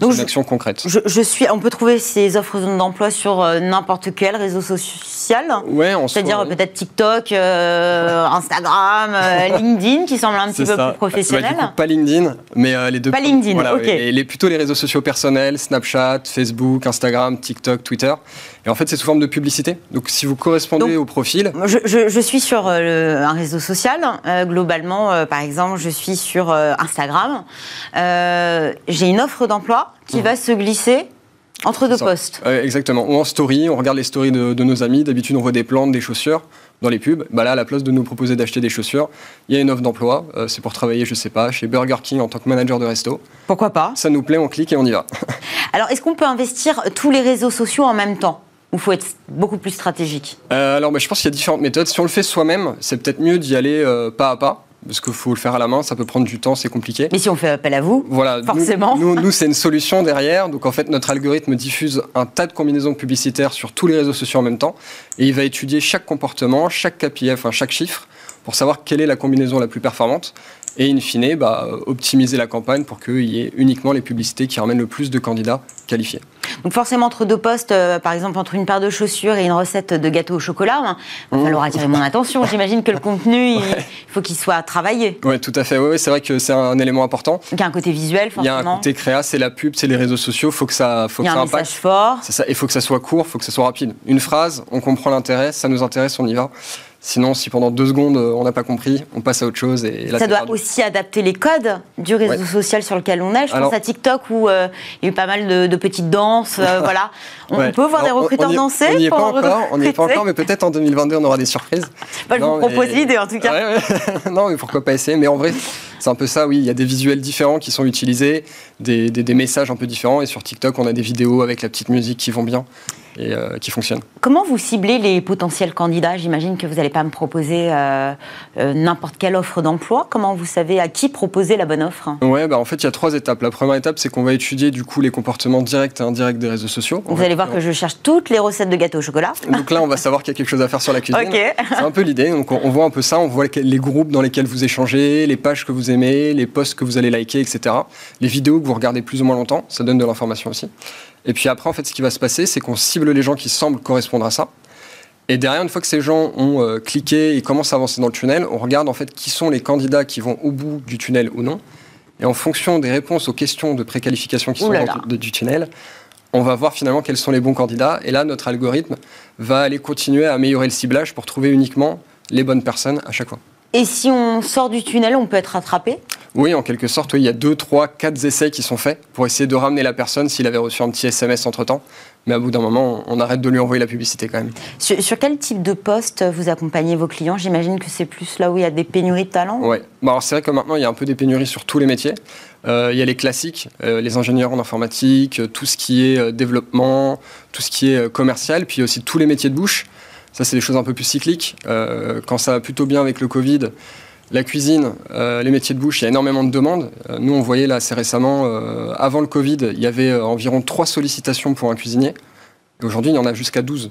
Speaker 8: Donc, une action concrète.
Speaker 1: Je, suis, on peut trouver ces offres d'emploi sur euh, n'importe quel réseau social.
Speaker 8: Ouais,
Speaker 1: C'est-à-dire peut-être TikTok, euh, Instagram, euh, LinkedIn, qui semblent un petit peu plus.
Speaker 8: Bah, pas LinkedIn, mais les deux.
Speaker 1: Pas LinkedIn, ok.
Speaker 8: les, plutôt les réseaux sociaux personnels, Snapchat, Facebook, Instagram, TikTok, Twitter. Et en fait, c'est sous forme de publicité. Donc, si vous correspondez au profil.
Speaker 1: Je, suis sur un réseau social. globalement, par exemple, je suis sur Instagram. J'ai une offre d'emploi qui va se glisser entre deux postes.
Speaker 8: exactement. Ou en story, on regarde les stories de, nos amis. D'habitude, on voit des plantes, des chaussures dans les pubs. Bah là, à la place de nous proposer d'acheter des chaussures, il y a une offre d'emploi. Euh, c'est pour travailler, je sais pas, chez Burger King en tant que manager de resto.
Speaker 1: Pourquoi pas?
Speaker 8: Ça nous plaît, on clique et on y va.
Speaker 1: Alors, est-ce qu'on peut investir tous les réseaux sociaux en même temps? Ou faut être beaucoup plus stratégique?
Speaker 8: Euh, Alors, bah, je pense qu'il y a différentes méthodes. Si on le fait soi-même, c'est peut-être mieux d'y aller euh, pas à pas parce qu'il faut le faire à la main, ça peut prendre du temps, c'est compliqué.
Speaker 1: Mais si on fait appel à vous,
Speaker 8: voilà,
Speaker 1: forcément.
Speaker 8: Nous, nous, c'est une solution derrière. Donc en fait, notre algorithme diffuse un tas de combinaisons publicitaires sur tous les réseaux sociaux en même temps, et il va étudier chaque comportement, chaque KPI, enfin chaque chiffre, pour savoir quelle est la combinaison la plus performante et in fine bah, optimiser la campagne pour qu'il y ait uniquement les publicités qui ramènent le plus de candidats qualifiés.
Speaker 1: Donc forcément entre deux postes, euh, par exemple entre une paire de chaussures et une recette de gâteau au chocolat, hein, il va falloir attirer mon attention. J'imagine que le contenu, il, faut qu'il soit travaillé.
Speaker 8: Oui, tout à fait. Oui, c'est vrai que c'est un élément important.
Speaker 1: il y a un côté visuel, forcément.
Speaker 8: Il y a un côté créa, c'est la pub, c'est les réseaux sociaux. Faut que ça, faut
Speaker 1: il y
Speaker 8: a
Speaker 1: un message fort.
Speaker 8: Ça. Il faut que ça soit court, il faut que ça soit rapide. Une phrase, on comprend l'intérêt, ça nous intéresse, on y va. Sinon, si pendant deux secondes on n'a pas compris, on passe à autre chose. Et
Speaker 1: ça doit aussi adapter les codes du réseau social sur lequel on est. Je pense à TikTok où il y a eu pas mal de, petites danses. voilà. On peut voir des recruteurs danser.
Speaker 8: On n'y est pas encore. On n'y est pas encore, mais peut-être en 2022 on aura des surprises.
Speaker 1: je vous propose l'idée en tout cas.
Speaker 8: non, mais pourquoi pas essayer Mais en vrai, c'est un peu ça, oui. Il y a des visuels différents qui sont utilisés, des, des, messages un peu différents. Et sur TikTok, on a des vidéos avec la petite musique qui vont bien et euh, qui fonctionnent.
Speaker 1: Comment vous ciblez les potentiels candidats? J'imagine que vous n'allez pas me proposer euh, euh, n'importe quelle offre d'emploi. Comment vous savez à qui proposer la bonne offre?
Speaker 8: Ouais, bah en fait, il y a trois étapes. La première étape, c'est qu'on va étudier du coup les comportements directs et indirects des réseaux sociaux.
Speaker 1: Vous allez voir que je cherche toutes les recettes de gâteaux au chocolat.
Speaker 8: Donc là, on va savoir qu'il y a quelque chose à faire sur la cuisine. C'est un peu l'idée. Donc on, voit un peu ça. On voit les groupes dans lesquels vous échangez, les pages que vous aimez, les posts que vous allez liker, etc. Les vidéos que vous regardez plus ou moins longtemps. Ça donne de l'information aussi. Et puis après, en fait, ce qui va se passer, c'est qu'on cible les gens qui semblent correspondre à ça. Et derrière, une fois que ces gens ont euh, cliqué et commencent à avancer dans le tunnel, on regarde en fait qui sont les candidats qui vont au bout du tunnel ou non. Et en fonction des réponses aux questions de préqualification qui sont dans le, du tunnel, on va voir finalement quels sont les bons candidats. Et là, notre algorithme va aller continuer à améliorer le ciblage pour trouver uniquement les bonnes personnes à chaque fois.
Speaker 1: Et si on sort du tunnel, on peut être rattrapé
Speaker 8: Oui, en quelque sorte. Il y a deux, trois, quatre essais qui sont faits pour essayer de ramener la personne s'il avait reçu un petit SMS entre-temps. Mais à bout d'un moment, on arrête de lui envoyer la publicité quand même.
Speaker 1: Sur, quel type de poste vous accompagnez vos clients? J'imagine que c'est plus là où il y a des pénuries de talents
Speaker 8: Oui, bon, c'est vrai que maintenant, il y a un peu des pénuries sur tous les métiers. Euh, il y a les classiques, euh, les ingénieurs en informatique, euh, tout ce qui est développement, tout ce qui est commercial, puis aussi tous les métiers de bouche. Ça, c'est des choses un peu plus cycliques. Quand ça va plutôt bien avec le Covid, la cuisine, euh, les métiers de bouche, il y a énormément de demandes. Euh, nous, on voyait là assez récemment, avant le Covid, il y avait environ 3 sollicitations pour un cuisinier. Aujourd'hui, il y en a jusqu'à 12.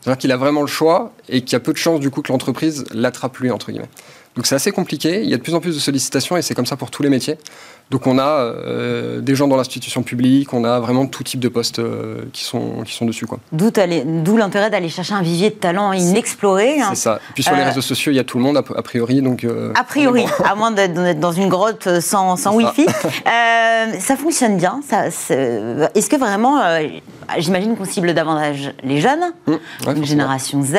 Speaker 8: C'est-à-dire qu'il a vraiment le choix et qu'il y a peu de chances du coup que l'entreprise l'attrape lui, entre guillemets. Donc c'est assez compliqué, il y a de plus en plus de sollicitations et c'est comme ça pour tous les métiers. Donc on a euh, des gens dans l'institution publique, on a vraiment tout type de postes euh, qui, sont, qui sont dessus.
Speaker 1: D'où l'intérêt d'aller chercher un vivier de talents inexploré.
Speaker 8: Hein. C'est ça. puis sur les euh, réseaux sociaux, il y a tout le monde a, priori. Donc,
Speaker 1: a priori, à moins d'être dans une grotte sans, sans Wi-Fi. ça fonctionne bien. Est-ce que vraiment, j'imagine qu'on cible davantage les jeunes, mmh, génération Z.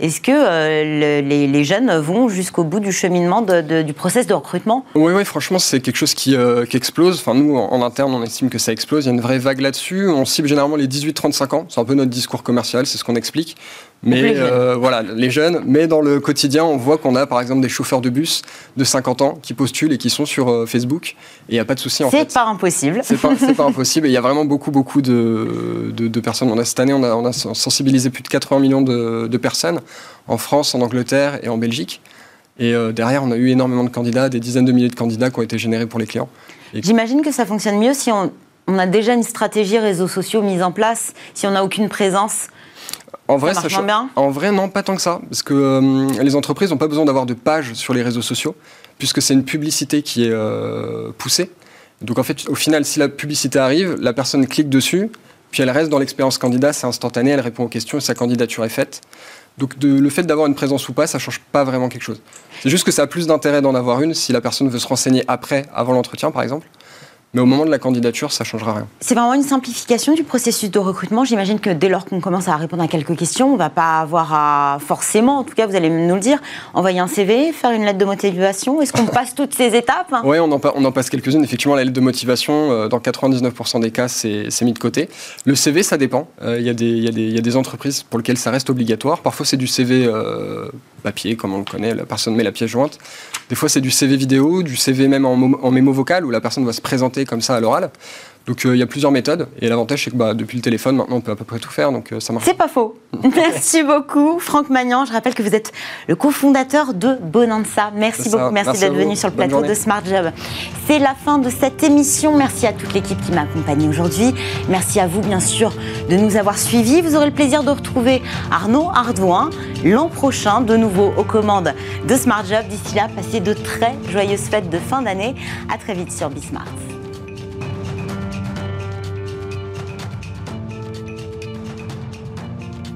Speaker 1: Est-ce que les, les, jeunes vont jusqu'au bout du cheminement du process de recrutement?
Speaker 8: Oui, oui, franchement, c'est quelque chose qui euh, qui explose. Enfin, nous, en, interne, on estime que ça explose. Il y a une vraie vague là-dessus. On cible généralement les 18-35 ans. C'est un peu notre discours commercial, c'est ce qu'on explique. Mais euh, voilà, les jeunes. Mais dans le quotidien, on voit qu'on a par exemple des chauffeurs de bus de 50 ans qui postulent et qui sont sur euh, Facebook. Et il n'y a pas de souci en
Speaker 1: fait. C'est pas impossible.
Speaker 8: C'est pas, pas impossible. Et il y a vraiment beaucoup, beaucoup de, de, personnes. On a, cette année, on a, on a sensibilisé plus de 80 millions de, de personnes en France, en Angleterre et en Belgique. Et euh, derrière, on a eu énormément de candidats, des dizaines de milliers de candidats qui ont été générés pour les clients.
Speaker 1: J'imagine que ça fonctionne mieux si on, a déjà une stratégie réseaux sociaux mise en place, si on n'a aucune présence.
Speaker 8: En vrai, ça marche bien en vrai, non, pas tant que ça. Parce que euh, les entreprises n'ont pas besoin d'avoir de pages sur les réseaux sociaux, puisque c'est une publicité qui est euh, poussée. Donc en fait, au final, si la publicité arrive, la personne clique dessus, puis elle reste dans l'expérience candidat, c'est instantané, elle répond aux questions et sa candidature est faite. Donc le fait d'avoir une présence ou pas, ça change pas vraiment quelque chose. C'est juste que ça a plus d'intérêt d'en avoir une si la personne veut se renseigner après, avant l'entretien par exemple. Mais au moment de la candidature, ça ne changera rien.
Speaker 1: C'est vraiment une simplification du processus de recrutement. J'imagine que dès lors qu'on commence à répondre à quelques questions, on ne va pas avoir à forcément, en tout cas vous allez nous le dire, envoyer un CV, faire une lettre de motivation. Est-ce qu'on passe toutes ces étapes
Speaker 8: Oui, on, on, en passe quelques-unes. Effectivement, la lettre de motivation, euh, dans 99% des cas, c'est mis de côté. Le CV, ça dépend. Euh, il y, y, a des entreprises pour lesquelles ça reste obligatoire. Parfois, c'est du CV euh, papier, comme on le connaît, la personne met la pièce jointe. Des fois, c'est du CV vidéo, du CV même en, mémo vocal, où la personne va se présenter comme ça à l'oral. Donc euh, il y a plusieurs méthodes et l'avantage c'est que bah, depuis le téléphone maintenant on peut à peu près tout faire donc euh, ça marche.
Speaker 1: C'est pas faux. merci beaucoup Franck Magnan. Je rappelle que vous êtes le cofondateur de Bonanza. Merci beaucoup, merci, d'être venu sur le plateau de Smart Job. C'est la fin de cette émission. Merci à toute l'équipe qui m'a accompagné aujourd'hui. Merci à vous bien sûr de nous avoir suivis. Vous aurez le plaisir de retrouver Arnaud Ardouin l'an prochain de nouveau aux commandes de Smart Job. D'ici là, passez de très joyeuses fêtes de fin d'année. À très vite sur Bismart.